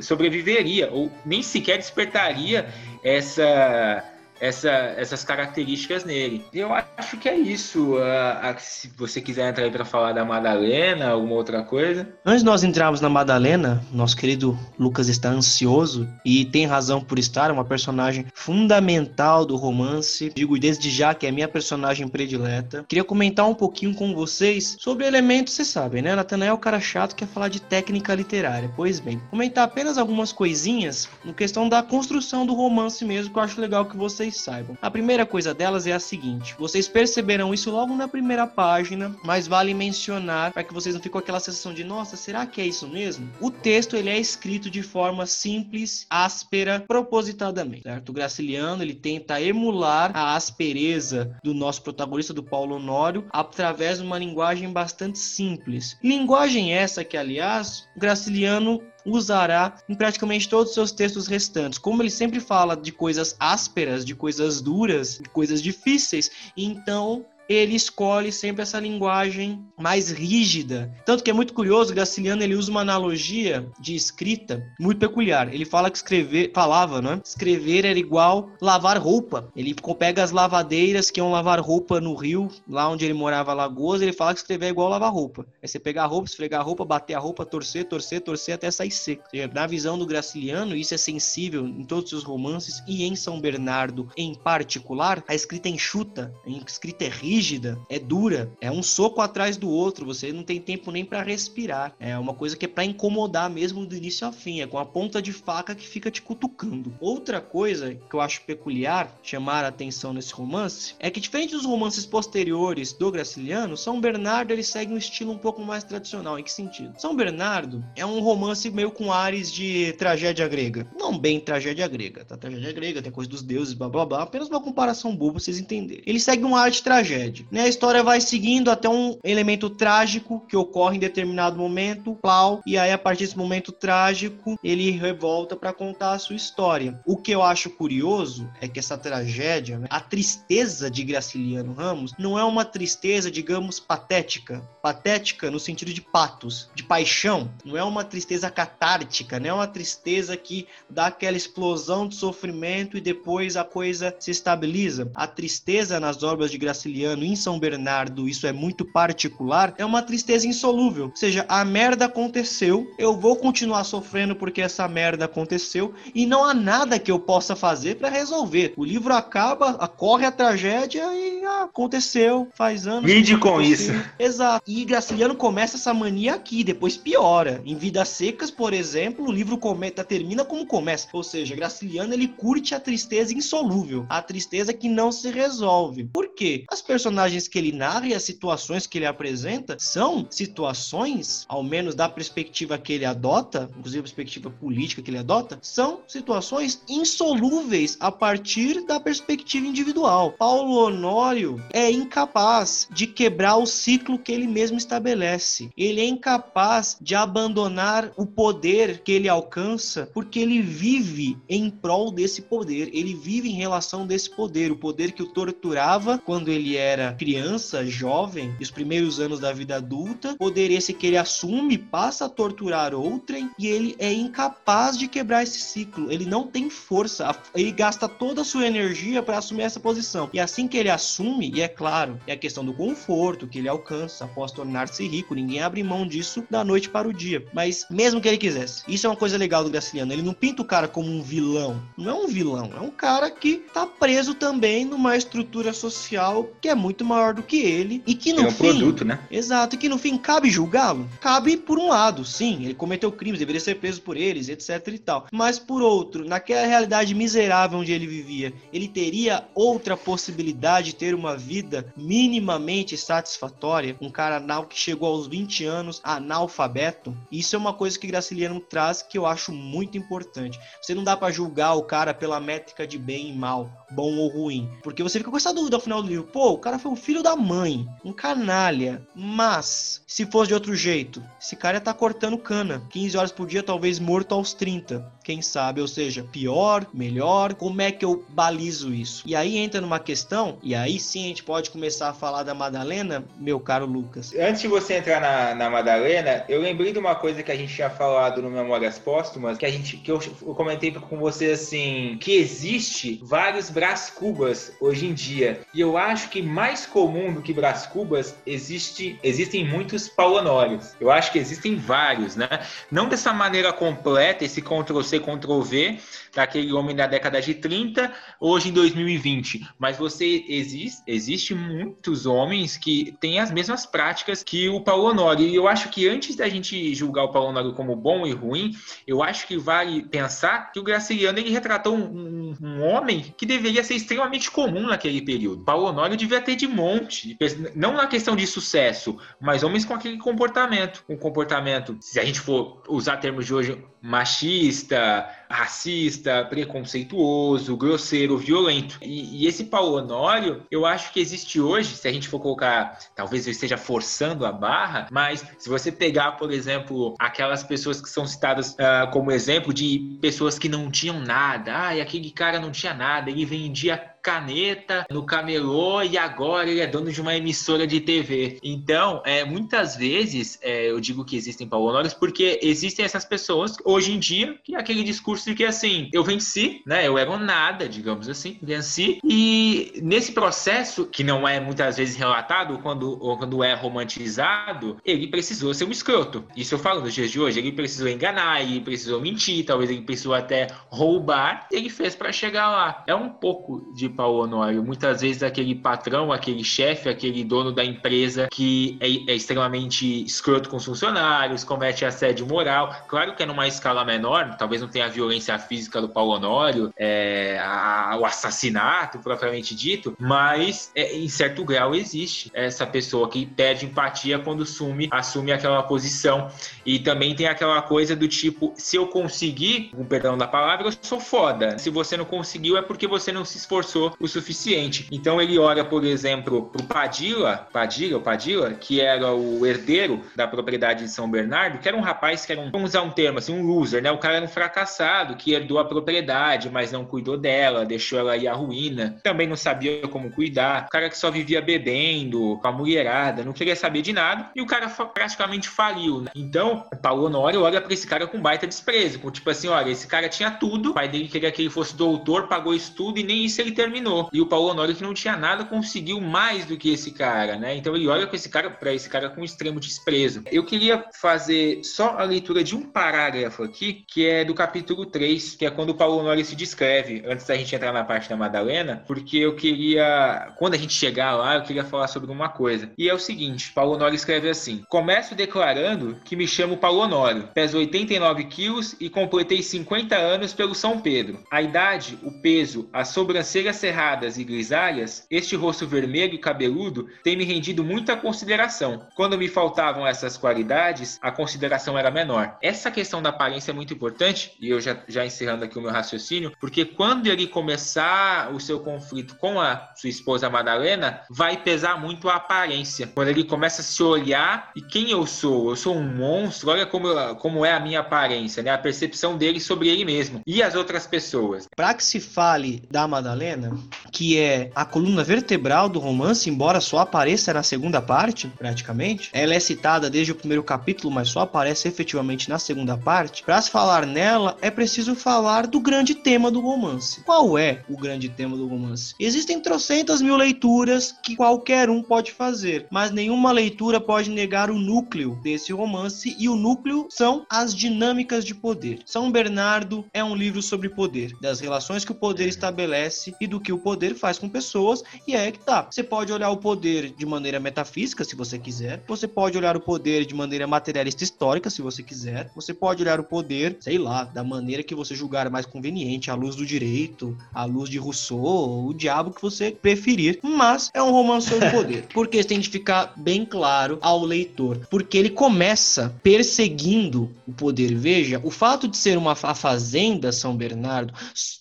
sobreviveria, ou nem sequer despertaria essa essa, essas características nele. Eu acho que é isso. Uh, se você quiser entrar aí para falar da Madalena, alguma outra coisa. Antes de nós entrarmos na Madalena, nosso querido Lucas está ansioso e tem razão por estar, uma personagem fundamental do romance. Digo desde já que é minha personagem predileta. Queria comentar um pouquinho com vocês sobre elementos, vocês sabem, né? Natanael é o cara chato que quer falar de técnica literária. Pois bem, comentar apenas algumas coisinhas no questão da construção do romance mesmo, que eu acho legal que vocês saibam. A primeira coisa delas é a seguinte: vocês perceberão isso logo na primeira página, mas vale mencionar para que vocês não fiquem com aquela sensação de nossa, será que é isso mesmo? O texto ele é escrito de forma simples, áspera, propositadamente, certo? O Graciliano ele tenta emular a aspereza do nosso protagonista do Paulo Honório através de uma linguagem bastante simples. Linguagem essa que, aliás, o Graciliano usará em praticamente todos os seus textos restantes. Como ele sempre fala de coisas ásperas, de coisas duras, de coisas difíceis, então ele escolhe sempre essa linguagem mais rígida. Tanto que é muito curioso, Graciliano ele usa uma analogia de escrita muito peculiar. Ele fala que escrever, falava, né? Escrever era igual lavar roupa. Ele pega as lavadeiras que iam lavar roupa no rio, lá onde ele morava, Lagoas, ele fala que escrever é igual lavar roupa. É você pegar a roupa, esfregar a roupa, bater a roupa, torcer, torcer, torcer até sair seco. Na visão do Graciliano, isso é sensível em todos os romances e em São Bernardo em particular, a escrita é enxuta, a escrita é rígida rígida, é dura, é um soco atrás do outro, você não tem tempo nem para respirar. É uma coisa que é para incomodar mesmo do início ao fim, é com a ponta de faca que fica te cutucando. Outra coisa que eu acho peculiar, chamar a atenção nesse romance, é que diferente dos romances posteriores do Graciliano, São Bernardo ele segue um estilo um pouco mais tradicional. Em que sentido? São Bernardo é um romance meio com ares de tragédia grega. Não bem tragédia grega, tá? Tragédia grega, tem coisa dos deuses, blá blá blá. Apenas uma comparação boba pra vocês entenderem. Ele segue um ar de tragédia tragédia. Né? A história vai seguindo até um elemento trágico que ocorre em determinado momento, plau, e aí a partir desse momento trágico ele revolta para contar a sua história. O que eu acho curioso é que essa tragédia, né? a tristeza de Graciliano Ramos, não é uma tristeza, digamos, patética. Patética no sentido de patos, de paixão. Não é uma tristeza catártica, não é uma tristeza que dá aquela explosão de sofrimento e depois a coisa se estabiliza. A tristeza nas obras de Graciliano em São Bernardo, isso é muito particular, é uma tristeza insolúvel. Ou seja, a merda aconteceu, eu vou continuar sofrendo porque essa merda aconteceu e não há nada que eu possa fazer para resolver. O livro acaba, corre a tragédia e ah, aconteceu, faz anos. Lide com isso. Exato. E Graciliano começa essa mania aqui, depois piora. Em Vidas Secas, por exemplo, o livro cometa, termina como começa. Ou seja, Graciliano ele curte a tristeza insolúvel, a tristeza que não se resolve. Por quê? As pessoas personagens que ele narra e as situações que ele apresenta são situações, ao menos da perspectiva que ele adota, inclusive a perspectiva política que ele adota, são situações insolúveis a partir da perspectiva individual. Paulo Honório é incapaz de quebrar o ciclo que ele mesmo estabelece. Ele é incapaz de abandonar o poder que ele alcança porque ele vive em prol desse poder, ele vive em relação desse poder, o poder que o torturava quando ele era era criança, jovem, e os primeiros anos da vida adulta, poder esse que ele assume passa a torturar outrem e ele é incapaz de quebrar esse ciclo. Ele não tem força, ele gasta toda a sua energia para assumir essa posição. E assim que ele assume, e é claro, é a questão do conforto que ele alcança após tornar-se rico, ninguém abre mão disso da noite para o dia. Mas mesmo que ele quisesse, isso é uma coisa legal do Graciliano, ele não pinta o cara como um vilão. Não é um vilão, é um cara que tá preso também numa estrutura social que é muito maior do que ele e que no é um fim, produto, né? Exato, e que no fim cabe julgá-lo. Cabe por um lado, sim, ele cometeu crimes, deveria ser preso por eles, etc e tal. Mas por outro, naquela realidade miserável onde ele vivia, ele teria outra possibilidade de ter uma vida minimamente satisfatória, um cara que chegou aos 20 anos analfabeto. Isso é uma coisa que Graciliano traz que eu acho muito importante. Você não dá para julgar o cara pela métrica de bem e mal, bom ou ruim, porque você fica com essa dúvida ao final do livro. Pô, o cara foi um filho da mãe, um canalha. Mas, se fosse de outro jeito, esse cara tá cortando cana. 15 horas por dia, talvez morto aos 30. quem sabe, ou seja, pior, melhor, como é que eu balizo isso? E aí entra numa questão, e aí sim a gente pode começar a falar da Madalena, meu caro Lucas. Antes de você entrar na, na Madalena, eu lembrei de uma coisa que a gente tinha falado no Memórias Póstumas, que a gente que eu, eu comentei com você assim, que existe vários Brás Cubas hoje em dia. E eu acho que mais comum do que Brás Cubas existe, existem muitos Paulonórios. Eu acho que existem vários, né? Não dessa maneira completa, esse Ctrl-C, Ctrl-V, daquele homem da década de 30, hoje em 2020. Mas você existe, existe muitos homens que têm as mesmas práticas que o Paulo Honório. E eu acho que antes da gente julgar o Paulo Honório como bom e ruim, eu acho que vale pensar que o Graciliano ele retratou um, um, um homem que deveria ser extremamente comum naquele período. Paulo Honório devia ter de monte, não na questão de sucesso, mas homens com aquele comportamento, um comportamento, se a gente for usar termos de hoje, machista, racista, preconceituoso, grosseiro, violento. E, e, esse Paulo Honório, eu acho que existe hoje, se a gente for colocar, talvez eu esteja forçando a barra, mas se você pegar, por exemplo, aquelas pessoas que são citadas uh, como exemplo de pessoas que não tinham nada, ah, e aquele cara não tinha nada, ele vendia caneta no camelô e agora ele é dono de uma emissora de TV. Então, é, muitas vezes é, eu digo que existem Paulo Honórios porque existem essas pessoas hoje em dia que é aquele discurso de que assim, eu venci, né? Eu era um nada, digamos assim, venci. E nesse processo, que não é muitas vezes relatado quando, quando é romantizado, ele precisou ser um escroto. Isso eu falo nos dias de hoje. Ele precisou enganar, ele precisou mentir, talvez ele precisou até roubar. Ele fez para chegar lá. É um pouco de Paulo Honório. Muitas vezes aquele patrão, aquele chefe, aquele dono da empresa que é, é, extremamente escroto com os funcionários, comete assédio moral. Claro que é numa escala menor, talvez não tenha a violência física do Paulo Honório, é, a, o assassinato propriamente dito, mas é, em certo grau existe essa pessoa que perde empatia quando assume, assume aquela posição. E também tem aquela coisa do tipo, se eu conseguir, com perdão da palavra, eu sou foda. Se você não conseguiu, é porque você não se esforçou o suficiente. Então ele olha, por exemplo, para o Padilla, Padilla, Padilla, que era o herdeiro da propriedade de São Bernardo, que era um rapaz que era um, vamos usar um termo assim, um loser, né? O cara era um fracassado que herdou a propriedade, mas não cuidou dela, deixou ela ir à ruína, também não sabia como cuidar. O cara que só vivia bebendo, com a mulherada, não queria saber de nada, e o cara praticamente faliu, né? Então, o Paulo Honório olha para esse cara com baita desprezo, com tipo assim, olha, esse cara tinha tudo, o pai dele queria que ele fosse doutor, pagou isso tudo e nem isso ele terminou. E o Paulo Honório, que não tinha nada, conseguiu mais do que esse cara, né? Então ele olha com esse cara, para esse cara com extremo desprezo. Eu queria fazer só a leitura de um parágrafo aqui, que é do capítulo 3, que é quando o Paulo Honório se descreve, antes da gente entrar na parte da Madalena, porque eu queria, quando a gente chegar lá, eu queria falar sobre uma coisa. E é o seguinte, Paulo Honório escreve assim: Começo declarando que me chamo Paulo Honório, peso 89 quilos e completei 50 anos pelo São Pedro. A idade, o peso, as sobrancelhas cerradas e grisalhas, este rosto vermelho e cabeludo tem me rendido muita consideração. Quando me faltavam essas qualidades, a consideração era menor. Essa questão da aparência é muito importante, e eu já, já encerrando aqui o meu raciocínio, porque quando ele começar o seu conflito com a sua esposa Madalena, vai pesar muito a aparência. Quando ele começa a se olhar e quem eu sou? Eu sou um monstro, olha como, como é a minha aparência, né? A percepção dele sobre ele mesmo e as outras pessoas. Para que se fale da Madalena, que é a coluna vertebral do romance, embora só apareça na segunda parte, praticamente. Ela é citada desde o primeiro capítulo, mas só aparece efetivamente na segunda parte. Para se falar nela, é preciso falar do grande tema do romance. Qual é o grande tema do romance? Existem trocentas mil leituras que qualquer um pode fazer, mas nenhuma leitura pode negar o núcleo desse romance, e o núcleo são as dinâmicas de poder. São Bernardo é um livro sobre poder, das relações que o poder estabelece e do que o poder faz com pessoas, e é que tá. Você pode olhar o poder de maneira metafísica, se você quiser. Você pode olhar o poder de maneira materialista histórica, se você quiser. Você pode olhar o poder, sei lá, da maneira que você julgar mais conveniente, à luz do direito, à luz de Rousseau, o diabo que você preferir. Mas é um romance sobre poder. Porque isso tem de ficar bem claro ao leitor. Porque ele começa perseguindo o poder. Veja, o fato de ser uma a fazenda São Bernardo,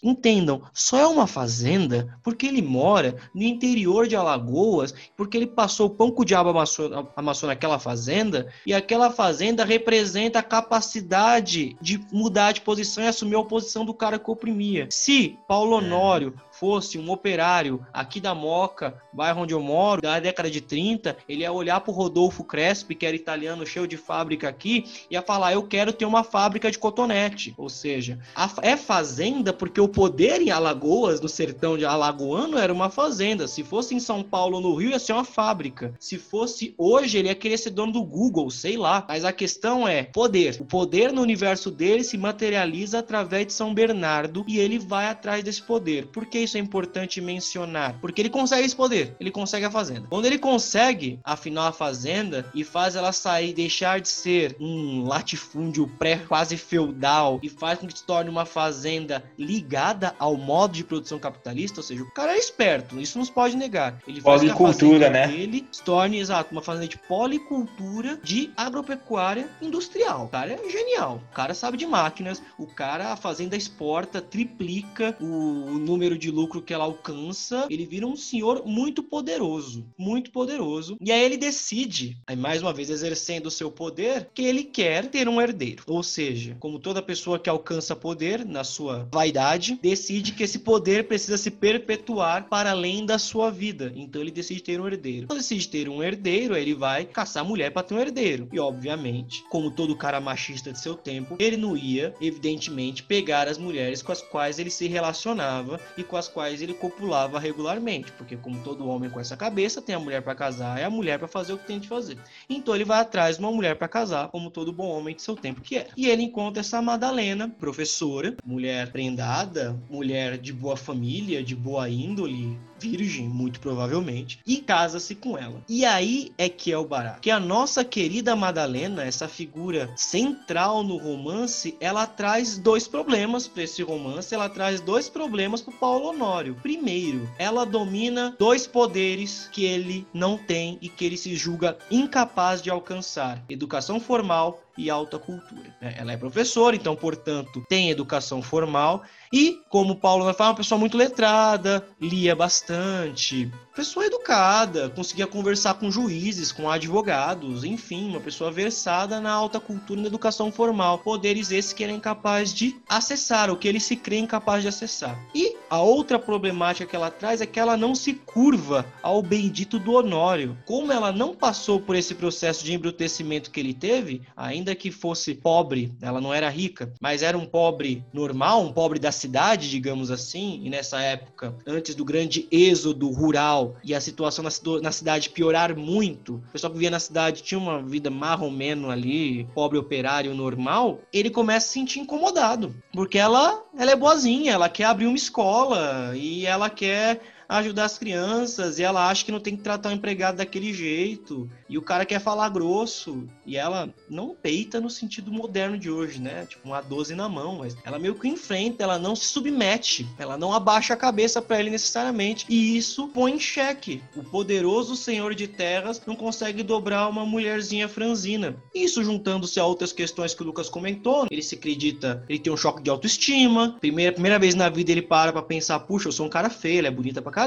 entendam, só é uma fazenda fazenda, porque ele mora no interior de Alagoas, porque ele passou o pão que o diabo amassou, amassou naquela fazenda, e aquela fazenda representa a capacidade de mudar de posição e assumiu a posição do cara que oprimia. Se Paulo é. Honório fosse um operário aqui da Moca, bairro onde eu moro, da década de 30, ele ia olhar pro Rodolfo Crespi, que era italiano cheio de fábrica aqui, e ia falar: Eu quero ter uma fábrica de cotonete. Ou seja, é fazenda porque o poder em Alagoas, no sertão de Alagoano, era uma fazenda. Se fosse em São Paulo no Rio, ia ser uma fábrica. Se fosse hoje, ele ia querer ser dono do Google, sei lá. Mas a questão é poder. O poder no universo dele se materializa através de São Bernardo e ele vai atrás desse poder. Por que isso é importante mencionar? Porque ele consegue esse poder, ele consegue a fazenda. Quando ele consegue, afinal, a fazenda e faz ela sair, deixar de ser um latifúndio pré quase feudal e faz com que se torne uma fazenda ligada ao modo de produção capitalista, ou seja, o cara é esperto, isso não se pode negar. Ele faz policultura, né? Ele se torne, exato, uma fazenda de policultura de agropecuária industrial. O cara é genial. O cara sabe de máquinas, o cara, a fazenda exporta, triplica o, o número de lucro que ela alcança. Ele vira um senhor muito poderoso, muito poderoso. E aí ele decide, aí mais uma vez exercendo o seu poder, que ele quer ter um herdeiro. Ou seja, como toda pessoa que alcança poder na sua vaidade, decide que esse poder precisa se perpetuar para além da sua vida. Então ele decide ter um herdeiro. Quando decide ter um herdeiro, ele vai caçar mulher para ter um herdeiro. E obviamente, como todo cara machista de seu tempo, ele não ia, evidentemente, pegar as mulheres com as quais ele se relacionava e com as quais ele copulava regularmente, porque como todo homem com essa cabeça, tem a mulher para casar e a mulher para fazer o que tem de fazer. Então ele vai atrás de uma mulher para casar, como todo bom homem de seu tempo que é. E ele encontra essa Madalena, professora, mulher prendada, mulher de boa família, de boa índole, virgem, muito provavelmente, e casa-se com ela. E aí é que é o barato. Que a nossa querida Madalena, essa figura central no romance, ela traz dois problemas para esse romance, ela traz dois problemas para Paulo Honório. Primeiro, ela domina dois poderes que ele não tem e que ele se julga incapaz de alcançar: educação formal e alta cultura. Né? Ela é professora, então, portanto, tem educação formal e, como Paulo vai falar, uma pessoa muito letrada, lia bastante, pessoa educada, conseguia conversar com juízes, com advogados, enfim, uma pessoa versada na alta cultura e na educação formal. Poderes esses que ele é incapaz de acessar, o que ele se crê incapaz de acessar. E a outra problemática que ela traz é que ela não se curva ao bendito do Honório. Como ela não passou por esse processo de embrutecimento que ele teve, ainda que fosse pobre, ela não era rica, mas era um pobre normal, um pobre da cidade, digamos assim, e nessa época, antes do grande êxodo rural e a situação na, na cidade piorar muito, o pessoal que vivia na cidade tinha uma vida marromeno ali, pobre operário normal, ele começa a se sentir incomodado, porque ela, ela é boazinha, ela quer abrir uma escola e ela quer ajudar as crianças e ela acha que não tem que tratar o empregado daquele jeito e o cara quer falar grosso e ela não peita no sentido moderno de hoje, né? Tipo uma 12 na mão, mas ela meio que enfrenta, ela não se submete, ela não abaixa a cabeça para ele necessariamente e isso põe em xeque. O poderoso senhor de terras não consegue dobrar uma mulherzinha franzina. Isso juntando-se a outras questões que o Lucas comentou, ele se acredita, ele tem um choque de autoestima. Primeira primeira vez na vida ele para para pensar, puxa, eu sou um cara feio, ela é bonita pra caramba.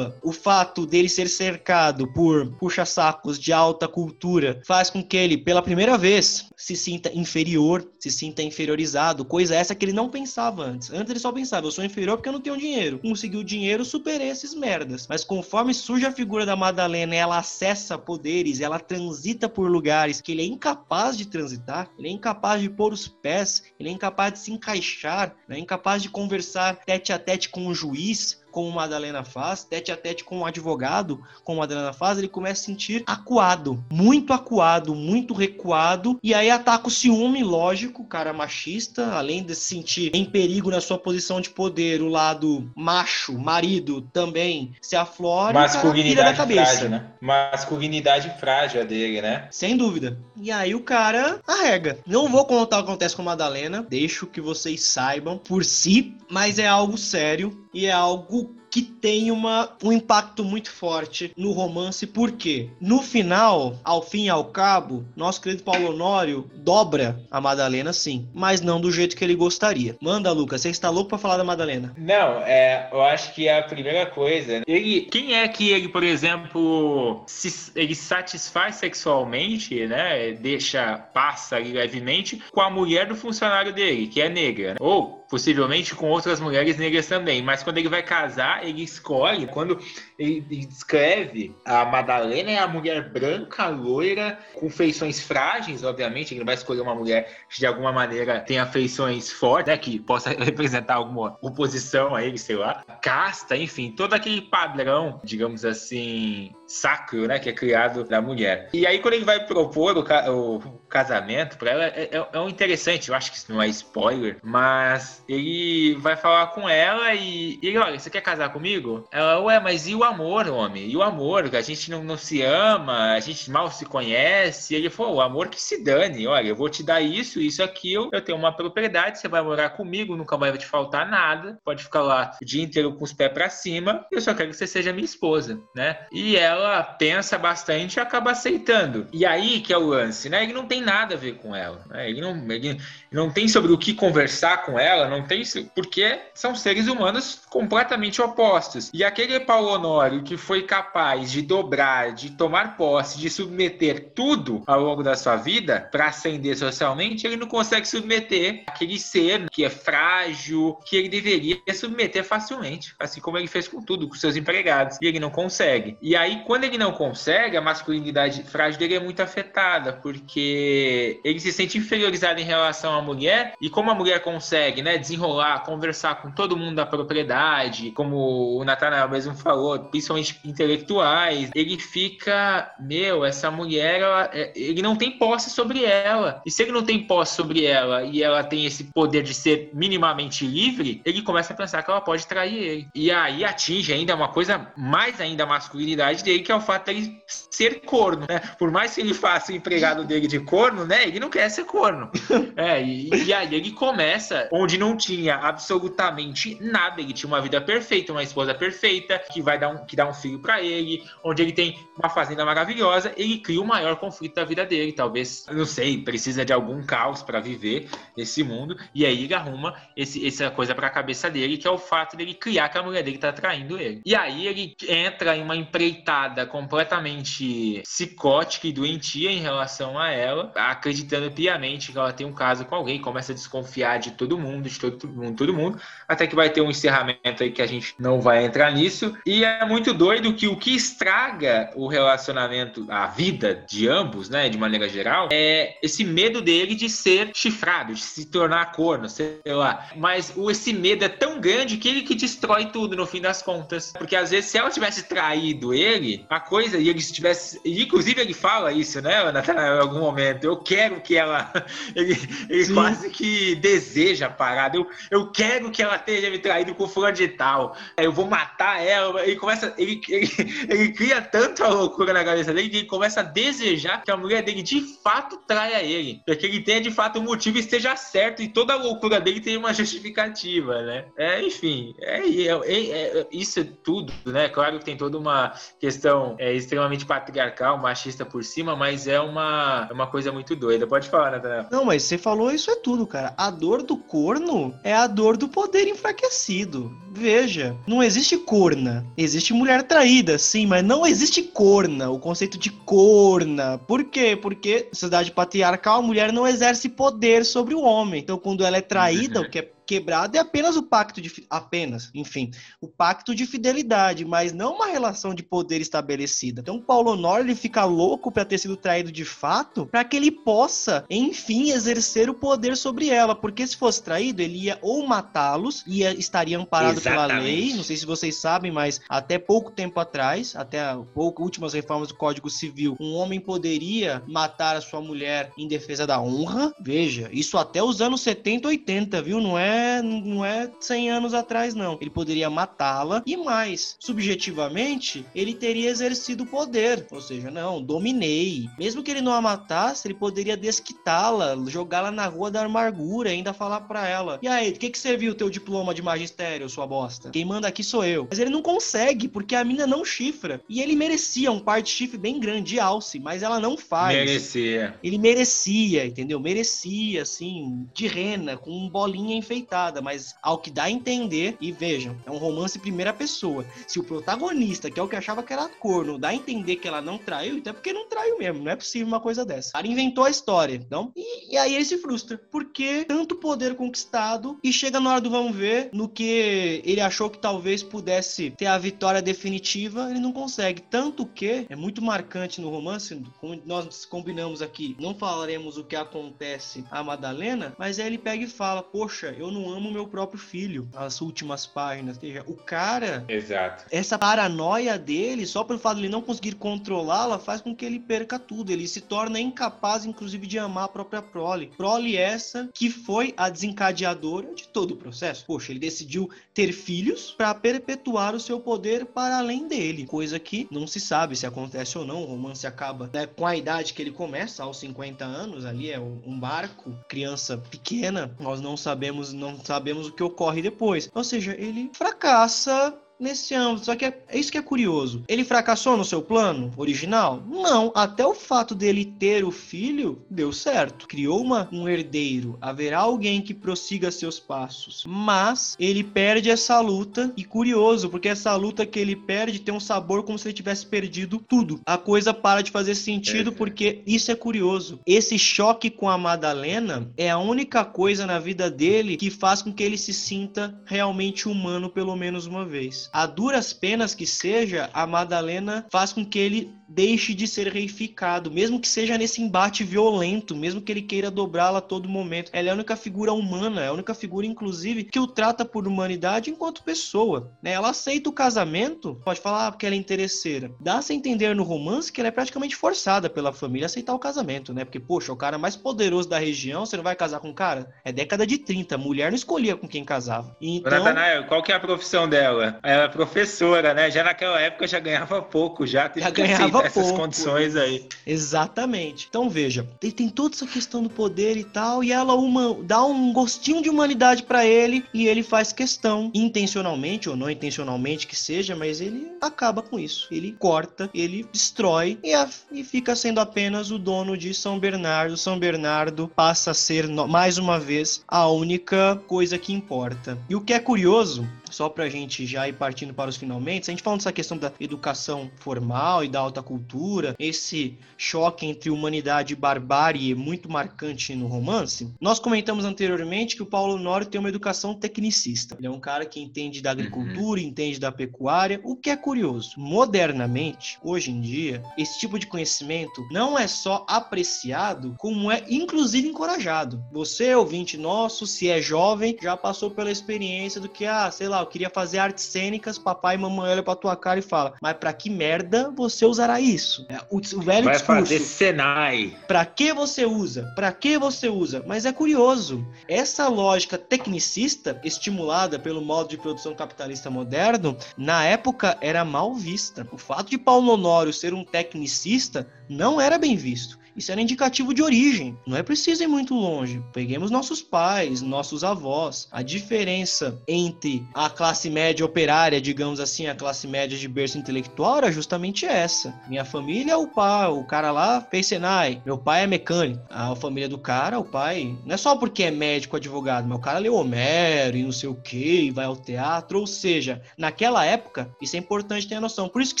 O fato dele ser cercado por puxa-sacos de alta cultura faz com que ele, pela primeira vez, se sinta inferior, se sinta inferiorizado, coisa essa que ele não pensava antes. Antes ele só pensava, eu sou inferior porque eu não tenho dinheiro. Conseguiu dinheiro, superei esses merdas. Mas conforme surge a figura da Madalena, ela acessa poderes, ela transita por lugares que ele é incapaz de transitar, ele é incapaz de pôr os pés, ele é incapaz de se encaixar, é incapaz de conversar tete a tete com o juiz, como Madalena faz, tete a tete com o advogado, como Madalena faz, ele começa a sentir acuado, muito acuado, muito recuado, e aí ataca o ciúme, lógico, cara machista, além de se sentir em perigo na sua posição de poder, o lado macho, marido, também se aflora Masculinidade da cabeça. frágil, né? Masculinidade frágil dele, né? Sem dúvida. E aí o cara arrega. Não vou contar o que acontece com a Madalena, deixo que vocês saibam por si, mas é algo sério e é algo que tem uma, um impacto muito forte no romance, porque no final, ao fim e ao cabo, nosso querido Paulo Honório dobra a Madalena, sim, mas não do jeito que ele gostaria. Manda, Lucas, você está louco para falar da Madalena? Não, é, eu acho que é a primeira coisa. Ele, quem é que ele, por exemplo, se, ele satisfaz sexualmente, né? Deixa passa ali levemente com a mulher do funcionário dele, que é negra, né? ou possivelmente com outras mulheres negras também. Mas quando ele vai casar, ele escolhe, quando ele descreve a Madalena é a mulher branca, loira, com feições frágeis, obviamente. Ele não vai escolher uma mulher que de alguma maneira tenha feições fortes, né? Que possa representar alguma oposição a ele, sei lá. Casta, enfim, todo aquele padrão, digamos assim, sacro, né? Que é criado da mulher. E aí, quando ele vai propor o, ca o casamento para ela, é, é, é um interessante. Eu acho que isso não é spoiler, mas ele vai falar com ela e, ele, olha, você quer casar comigo? Ela, ué, mas e o amor, homem? E o amor? A gente não, não se ama, a gente mal se conhece. Ele falou, o amor que se dane, olha, eu vou te dar isso, isso, aquilo, eu tenho uma propriedade, você vai morar comigo, nunca vai te faltar nada, pode ficar lá o dia inteiro com os pés para cima, eu só quero que você seja minha esposa, né? E ela pensa bastante e acaba aceitando. E aí que é o lance, né? Ele não tem nada a ver com ela, né? Ele não, ele não tem sobre o que conversar com ela, não tem, porque são seres humanos completamente opostos. E aquele Paulo Honório que foi capaz de dobrar, de tomar posse, de submeter tudo ao longo da sua vida para ascender socialmente, ele não consegue submeter aquele ser que é frágil, que ele deveria submeter facilmente, assim como ele fez com tudo, com seus empregados. E ele não consegue. E aí, quando ele não consegue, a masculinidade frágil dele é muito afetada, porque ele se sente inferiorizado em relação à mulher, e como a mulher consegue, né, desenrolar, conversar com todo mundo da propriedade, como o Natanael mesmo falou, principalmente intelectuais, ele fica, meu, essa mulher, ela, é, ele não tem posse sobre ela. E se ele não tem posse sobre ela e ela tem esse poder de ser minimamente livre, ele começa a pensar que ela pode trair ele. E aí atinge ainda uma coisa mais ainda a masculinidade dele, que é o fato dele ser corno, né? Por mais que ele faça o empregado dele de corno, né? Ele não quer ser corno. é, e, e aí ele começa onde não tinha absolutamente nada. Ele tinha uma vida perfeita, uma esposa perfeita, que vai dar um, que dá um filho para ele, onde ele tem uma fazenda maravilhosa. Ele cria o maior conflito da vida dele. Talvez, não sei, precisa de algum caos para viver nesse mundo. E aí ele arruma esse, essa coisa para a cabeça dele, que é o fato dele criar que a mulher dele tá traindo ele. E aí ele entra em uma empreitada completamente psicótica e doentia em relação a ela, acreditando piamente que ela tem um caso com alguém, começa a desconfiar de todo mundo, de todo mundo, todo mundo, até que vai ter um encerramento aí que a gente não vai entrar nisso. E é muito doido que o que estraga o relacionamento, a vida de ambos, né, de maneira geral, é esse medo dele de ser chifrado, de se tornar corno, sei lá. Mas esse medo é tão grande que ele que destrói tudo no fim das contas. Porque às vezes se ela tivesse traído ele, a coisa, e ele tivesse. Inclusive ele fala isso, né, Natanael, em algum momento. Eu quero que ela. Ele, ele quase que deseja a Eu, eu quero que ela tenha me traído com fulano de tal. Eu vou matar ela. Ele começa. Ele, ele, ele cria tanta loucura na cabeça dele que ele começa a desejar que a mulher dele de fato traia ele. Para que ele tenha de fato um motivo e esteja certo. E toda a loucura dele tenha uma justificativa, né? É, enfim, é, é, é, é isso é tudo, né? Claro que tem toda uma questão é, extremamente patriarcal, machista por cima, mas é uma, uma coisa muito doida. Pode falar, Nathanael. Não, mas você falou isso é tudo, cara. A dor do corno é a dor do poder enfraquecido. Veja, não existe corna. Existe mulher traída, sim, mas não existe corna. O conceito de corna. Por quê? Porque sociedade patriarcal, a mulher não exerce poder sobre o homem. Então, quando ela é traída, o que é quebrado é apenas o pacto de apenas, enfim, o pacto de fidelidade, mas não uma relação de poder estabelecida. Então Paulo Honório ele fica louco para ter sido traído de fato, para que ele possa, enfim, exercer o poder sobre ela, porque se fosse traído, ele ia ou matá-los, ia estaria amparado Exatamente. pela lei, não sei se vocês sabem, mas até pouco tempo atrás, até pouco últimas reformas do Código Civil, um homem poderia matar a sua mulher em defesa da honra. Veja, isso até os anos 70, 80, viu? Não é é, não é 100 anos atrás, não. Ele poderia matá-la e mais, subjetivamente, ele teria exercido poder. Ou seja, não, dominei. Mesmo que ele não a matasse, ele poderia desquitá-la, jogá-la na rua da amargura, ainda falar para ela: E aí, do que, que serviu o teu diploma de magistério, sua bosta? Quem manda aqui sou eu. Mas ele não consegue, porque a mina não chifra. E ele merecia um par de chifre bem grande, de alce, mas ela não faz. Merecia. Ele merecia, entendeu? Merecia, assim, de rena, com bolinha enfeitada, mas ao que dá a entender, e vejam, é um romance primeira pessoa. Se o protagonista, que é o que achava que era corno, dá a entender que ela não traiu, então é porque não traiu mesmo, não é possível uma coisa dessa. O cara inventou a história, então, e, e aí ele se frustra, porque tanto poder conquistado, e chega na hora do vamos ver, no que ele achou que talvez pudesse ter a vitória definitiva, ele não consegue. Tanto que é muito marcante no romance, como nós combinamos aqui, não falaremos o que acontece a Madalena, mas aí ele pega e fala: Poxa, eu não amo meu próprio filho. As últimas páginas. Ou seja, o cara. Exato. Essa paranoia dele, só pelo fato de ele não conseguir controlá-la, faz com que ele perca tudo. Ele se torna incapaz, inclusive, de amar a própria prole. Prole essa que foi a desencadeadora de todo o processo. Poxa, ele decidiu ter filhos para perpetuar o seu poder para além dele. Coisa que não se sabe se acontece ou não. O romance acaba né, com a idade que ele começa, aos 50 anos, ali é um barco, criança pequena, nós não sabemos, não sabemos o que ocorre depois. Ou seja, ele fracassa nesse âmbito. Só que é, é, isso que é curioso. Ele fracassou no seu plano original? Não. Até o fato dele ter o filho deu certo. Criou uma, um herdeiro. Haverá alguém que prossiga seus passos. Mas ele perde essa luta. E curioso, porque essa luta que ele perde tem um sabor como se ele tivesse perdido tudo. A coisa para de fazer sentido é. porque isso é curioso. Esse choque com a Madalena é a única coisa na vida dele que faz com que ele se sinta realmente humano pelo menos uma vez a duras penas que seja, a Madalena faz com que ele deixe de ser reificado, mesmo que seja nesse embate violento, mesmo que ele queira dobrá-la a todo momento. Ela é a única figura humana, é a única figura, inclusive, que o trata por humanidade enquanto pessoa. Né? Ela aceita o casamento, pode falar ah, porque ela é interesseira. Dá-se a entender no romance que ela é praticamente forçada pela família a aceitar o casamento, né? Porque, poxa, o cara mais poderoso da região, você não vai casar com o cara? É década de 30, mulher não escolhia com quem casava. Então... Natanael, qual que é a profissão dela? Ela é professora, né? Já naquela época já ganhava pouco, já já ganhava essas pouco. condições aí. Exatamente. Então veja, ele tem toda essa questão do poder e tal, e ela uma, dá um gostinho de humanidade para ele e ele faz questão, intencionalmente ou não intencionalmente que seja, mas ele acaba com isso. Ele corta, ele destrói e, a, e fica sendo apenas o dono de São Bernardo. São Bernardo passa a ser mais uma vez a única coisa que importa. E o que é curioso só para a gente já ir partindo para os finalmente, a gente falando dessa questão da educação formal e da alta cultura, esse choque entre humanidade e barbárie é muito marcante no romance, nós comentamos anteriormente que o Paulo Nório tem uma educação tecnicista. Ele é um cara que entende da agricultura, uhum. entende da pecuária, o que é curioso. Modernamente, hoje em dia, esse tipo de conhecimento não é só apreciado, como é inclusive encorajado. Você, ouvinte nosso, se é jovem, já passou pela experiência do que, ah, sei lá, eu queria fazer artes cênicas, papai e mamãe olham pra tua cara e fala, mas pra que merda você usará isso? É, o, o velho Vai discurso. fazer Senai. Pra que você usa? Pra que você usa? Mas é curioso, essa lógica tecnicista, estimulada pelo modo de produção capitalista moderno, na época era mal vista. O fato de Paulo Honório ser um tecnicista não era bem visto. Isso era indicativo de origem. Não é preciso ir muito longe. Peguemos nossos pais, nossos avós. A diferença entre a classe média operária, digamos assim, a classe média de berço intelectual era justamente essa. Minha família, o pai, o cara lá fez Senai. Meu pai é mecânico. A família do cara, o pai, não é só porque é médico, advogado, mas o cara leu Homero e não sei o que, vai ao teatro. Ou seja, naquela época, isso é importante ter a noção. Por isso que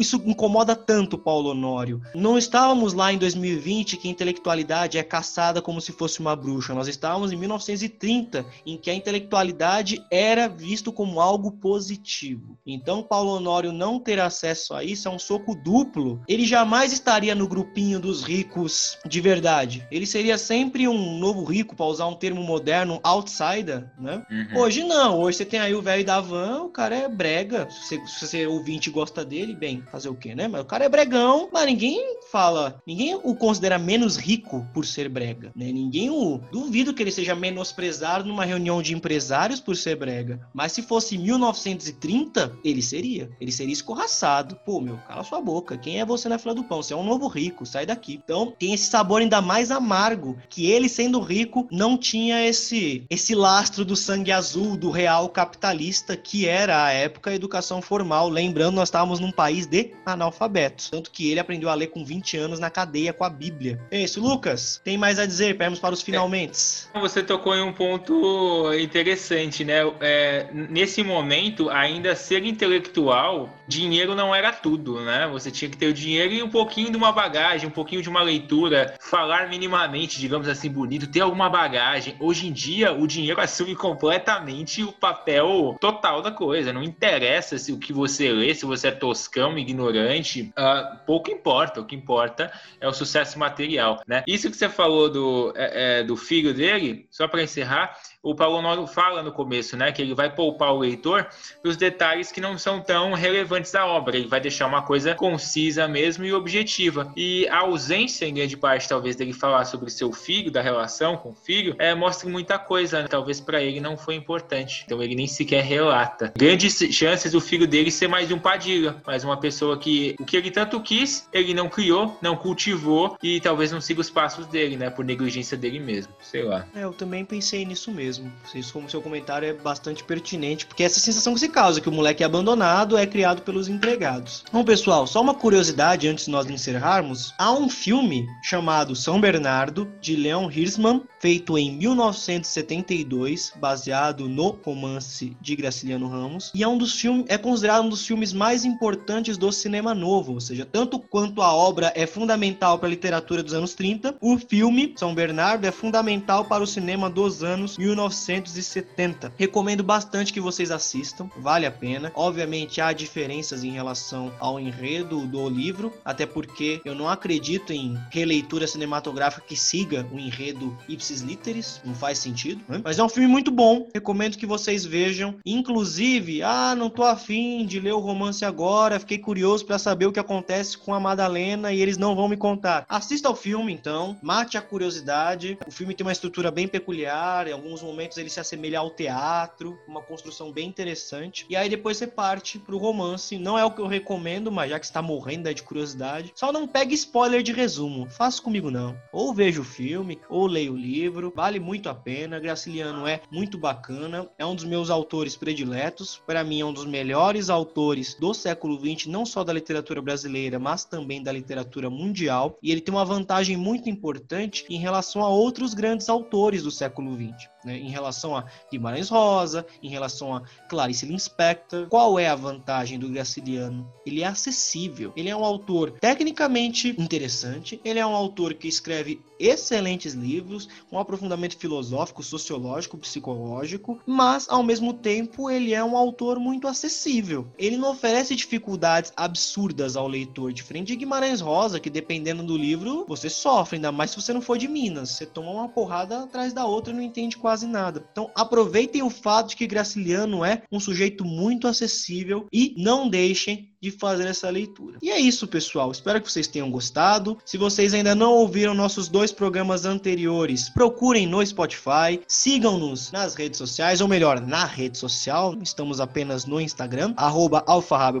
isso incomoda tanto o Paulo Honório. Não estávamos lá em 2020 20 que a intelectualidade é caçada como se fosse uma bruxa. Nós estávamos em 1930, em que a intelectualidade era visto como algo positivo. Então, Paulo Honório não ter acesso a isso é um soco duplo. Ele jamais estaria no grupinho dos ricos de verdade. Ele seria sempre um novo rico, para usar um termo moderno, outsider, né? Uhum. Hoje não. Hoje você tem aí o velho da van, o cara é brega. Se você, se você ouvinte gosta dele, bem, fazer o quê, né? Mas o cara é bregão, mas ninguém fala, ninguém o considera menos rico por ser brega, né? Ninguém o duvido que ele seja menosprezado numa reunião de empresários por ser brega. Mas se fosse 1930, ele seria. Ele seria escorraçado. Pô, meu, cala sua boca. Quem é você na fila do pão? Você é um novo rico, sai daqui. Então, tem esse sabor ainda mais amargo que ele sendo rico não tinha esse esse lastro do sangue azul do real capitalista que era a época a educação formal. Lembrando, nós estávamos num país de analfabetos. Tanto que ele aprendeu a ler com 20 anos na cadeia com a Bíblia. É isso, Lucas. Tem mais a dizer? Vamos para os finalmente. É, você tocou em um ponto interessante, né? É, nesse momento, ainda ser intelectual, dinheiro não era tudo, né? Você tinha que ter o dinheiro e um pouquinho de uma bagagem, um pouquinho de uma leitura, falar minimamente, digamos assim, bonito, ter alguma bagagem. Hoje em dia, o dinheiro assume completamente o papel total da coisa. Não interessa se o que você lê, se você é toscão, ignorante, uh, pouco importa. O que importa é o sucesso material, né? Isso que você falou do, é, é, do filho dele, só para encerrar, o Paulo Honório fala no começo, né, que ele vai poupar o leitor dos detalhes que não são tão relevantes da obra. Ele vai deixar uma coisa concisa mesmo e objetiva. E a ausência, em grande parte, talvez, dele falar sobre seu filho, da relação com o filho, é, mostra muita coisa. Né? Talvez para ele não foi importante. Então ele nem sequer relata. Grandes chances do filho dele ser mais um Padilha, mais uma pessoa que o que ele tanto quis, ele não criou, não cultivou e talvez não siga os passos dele, né, por negligência dele mesmo. Sei lá. É, eu também pensei nisso mesmo mesmo. Isso, como seu comentário é bastante pertinente, porque essa sensação que se causa, que o moleque é abandonado, é criado pelos empregados. Bom, pessoal, só uma curiosidade antes de nós encerrarmos. Há um filme chamado São Bernardo, de Leon Hirschman, feito em 1972, baseado no romance de Graciliano Ramos, e é um dos filmes, é considerado um dos filmes mais importantes do cinema novo, ou seja, tanto quanto a obra é fundamental para a literatura dos anos 30, o filme São Bernardo é fundamental para o cinema dos anos 19 1970. Recomendo bastante que vocês assistam, vale a pena. Obviamente há diferenças em relação ao enredo do livro, até porque eu não acredito em releitura cinematográfica que siga o enredo ipsis literis, não faz sentido, né? Mas é um filme muito bom, recomendo que vocês vejam. Inclusive, ah, não tô afim de ler o romance agora, fiquei curioso para saber o que acontece com a Madalena e eles não vão me contar. Assista ao filme então, mate a curiosidade. O filme tem uma estrutura bem peculiar, em alguns momentos ele se assemelha ao teatro, uma construção bem interessante. E aí depois você parte pro romance. Não é o que eu recomendo, mas já que está morrendo de curiosidade, só não pegue spoiler de resumo. Faça comigo não. Ou veja o filme, ou leia o livro. Vale muito a pena. Graciliano é muito bacana. É um dos meus autores prediletos. Para mim é um dos melhores autores do século XX, não só da literatura brasileira, mas também da literatura mundial. E ele tem uma vantagem muito importante em relação a outros grandes autores do século XX né, em relação a Guimarães Rosa, em relação a Clarice Lispector. Qual é a vantagem do Graciliano? Ele é acessível. Ele é um autor tecnicamente interessante. Ele é um autor que escreve excelentes livros, um aprofundamento filosófico, sociológico, psicológico, mas ao mesmo tempo ele é um autor muito acessível. Ele não oferece dificuldades absurdas ao leitor, diferente de Guimarães Rosa, que dependendo do livro você sofre, ainda mais se você não for de Minas. Você toma uma porrada atrás da outra e não entende quase quase nada. Então aproveitem o fato de que Graciliano é um sujeito muito acessível e não deixem de fazer essa leitura. E é isso, pessoal. Espero que vocês tenham gostado. Se vocês ainda não ouviram nossos dois programas anteriores, procurem no Spotify, sigam-nos nas redes sociais, ou melhor, na rede social. Estamos apenas no Instagram, arroba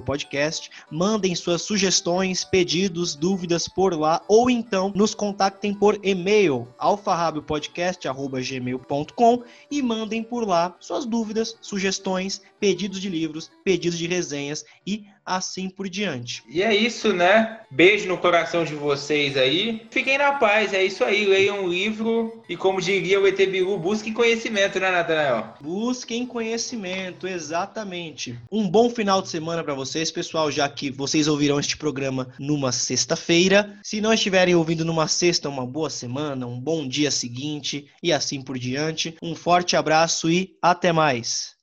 Podcast. Mandem suas sugestões, pedidos, dúvidas por lá, ou então nos contactem por e-mail, alfarrabiopodcast.gmail.com e mandem por lá suas dúvidas, sugestões, pedidos de livros, pedidos de resenhas e assim por diante. E é isso, né? Beijo no coração de vocês aí. Fiquem na paz, é isso aí. Leiam um livro e, como diria o ET Bilu, busquem conhecimento, né, Natanael? Busquem conhecimento, exatamente. Um bom final de semana para vocês, pessoal, já que vocês ouvirão este programa numa sexta-feira. Se não estiverem ouvindo numa sexta, uma boa semana, um bom dia seguinte e assim por diante. Um forte abraço e até mais.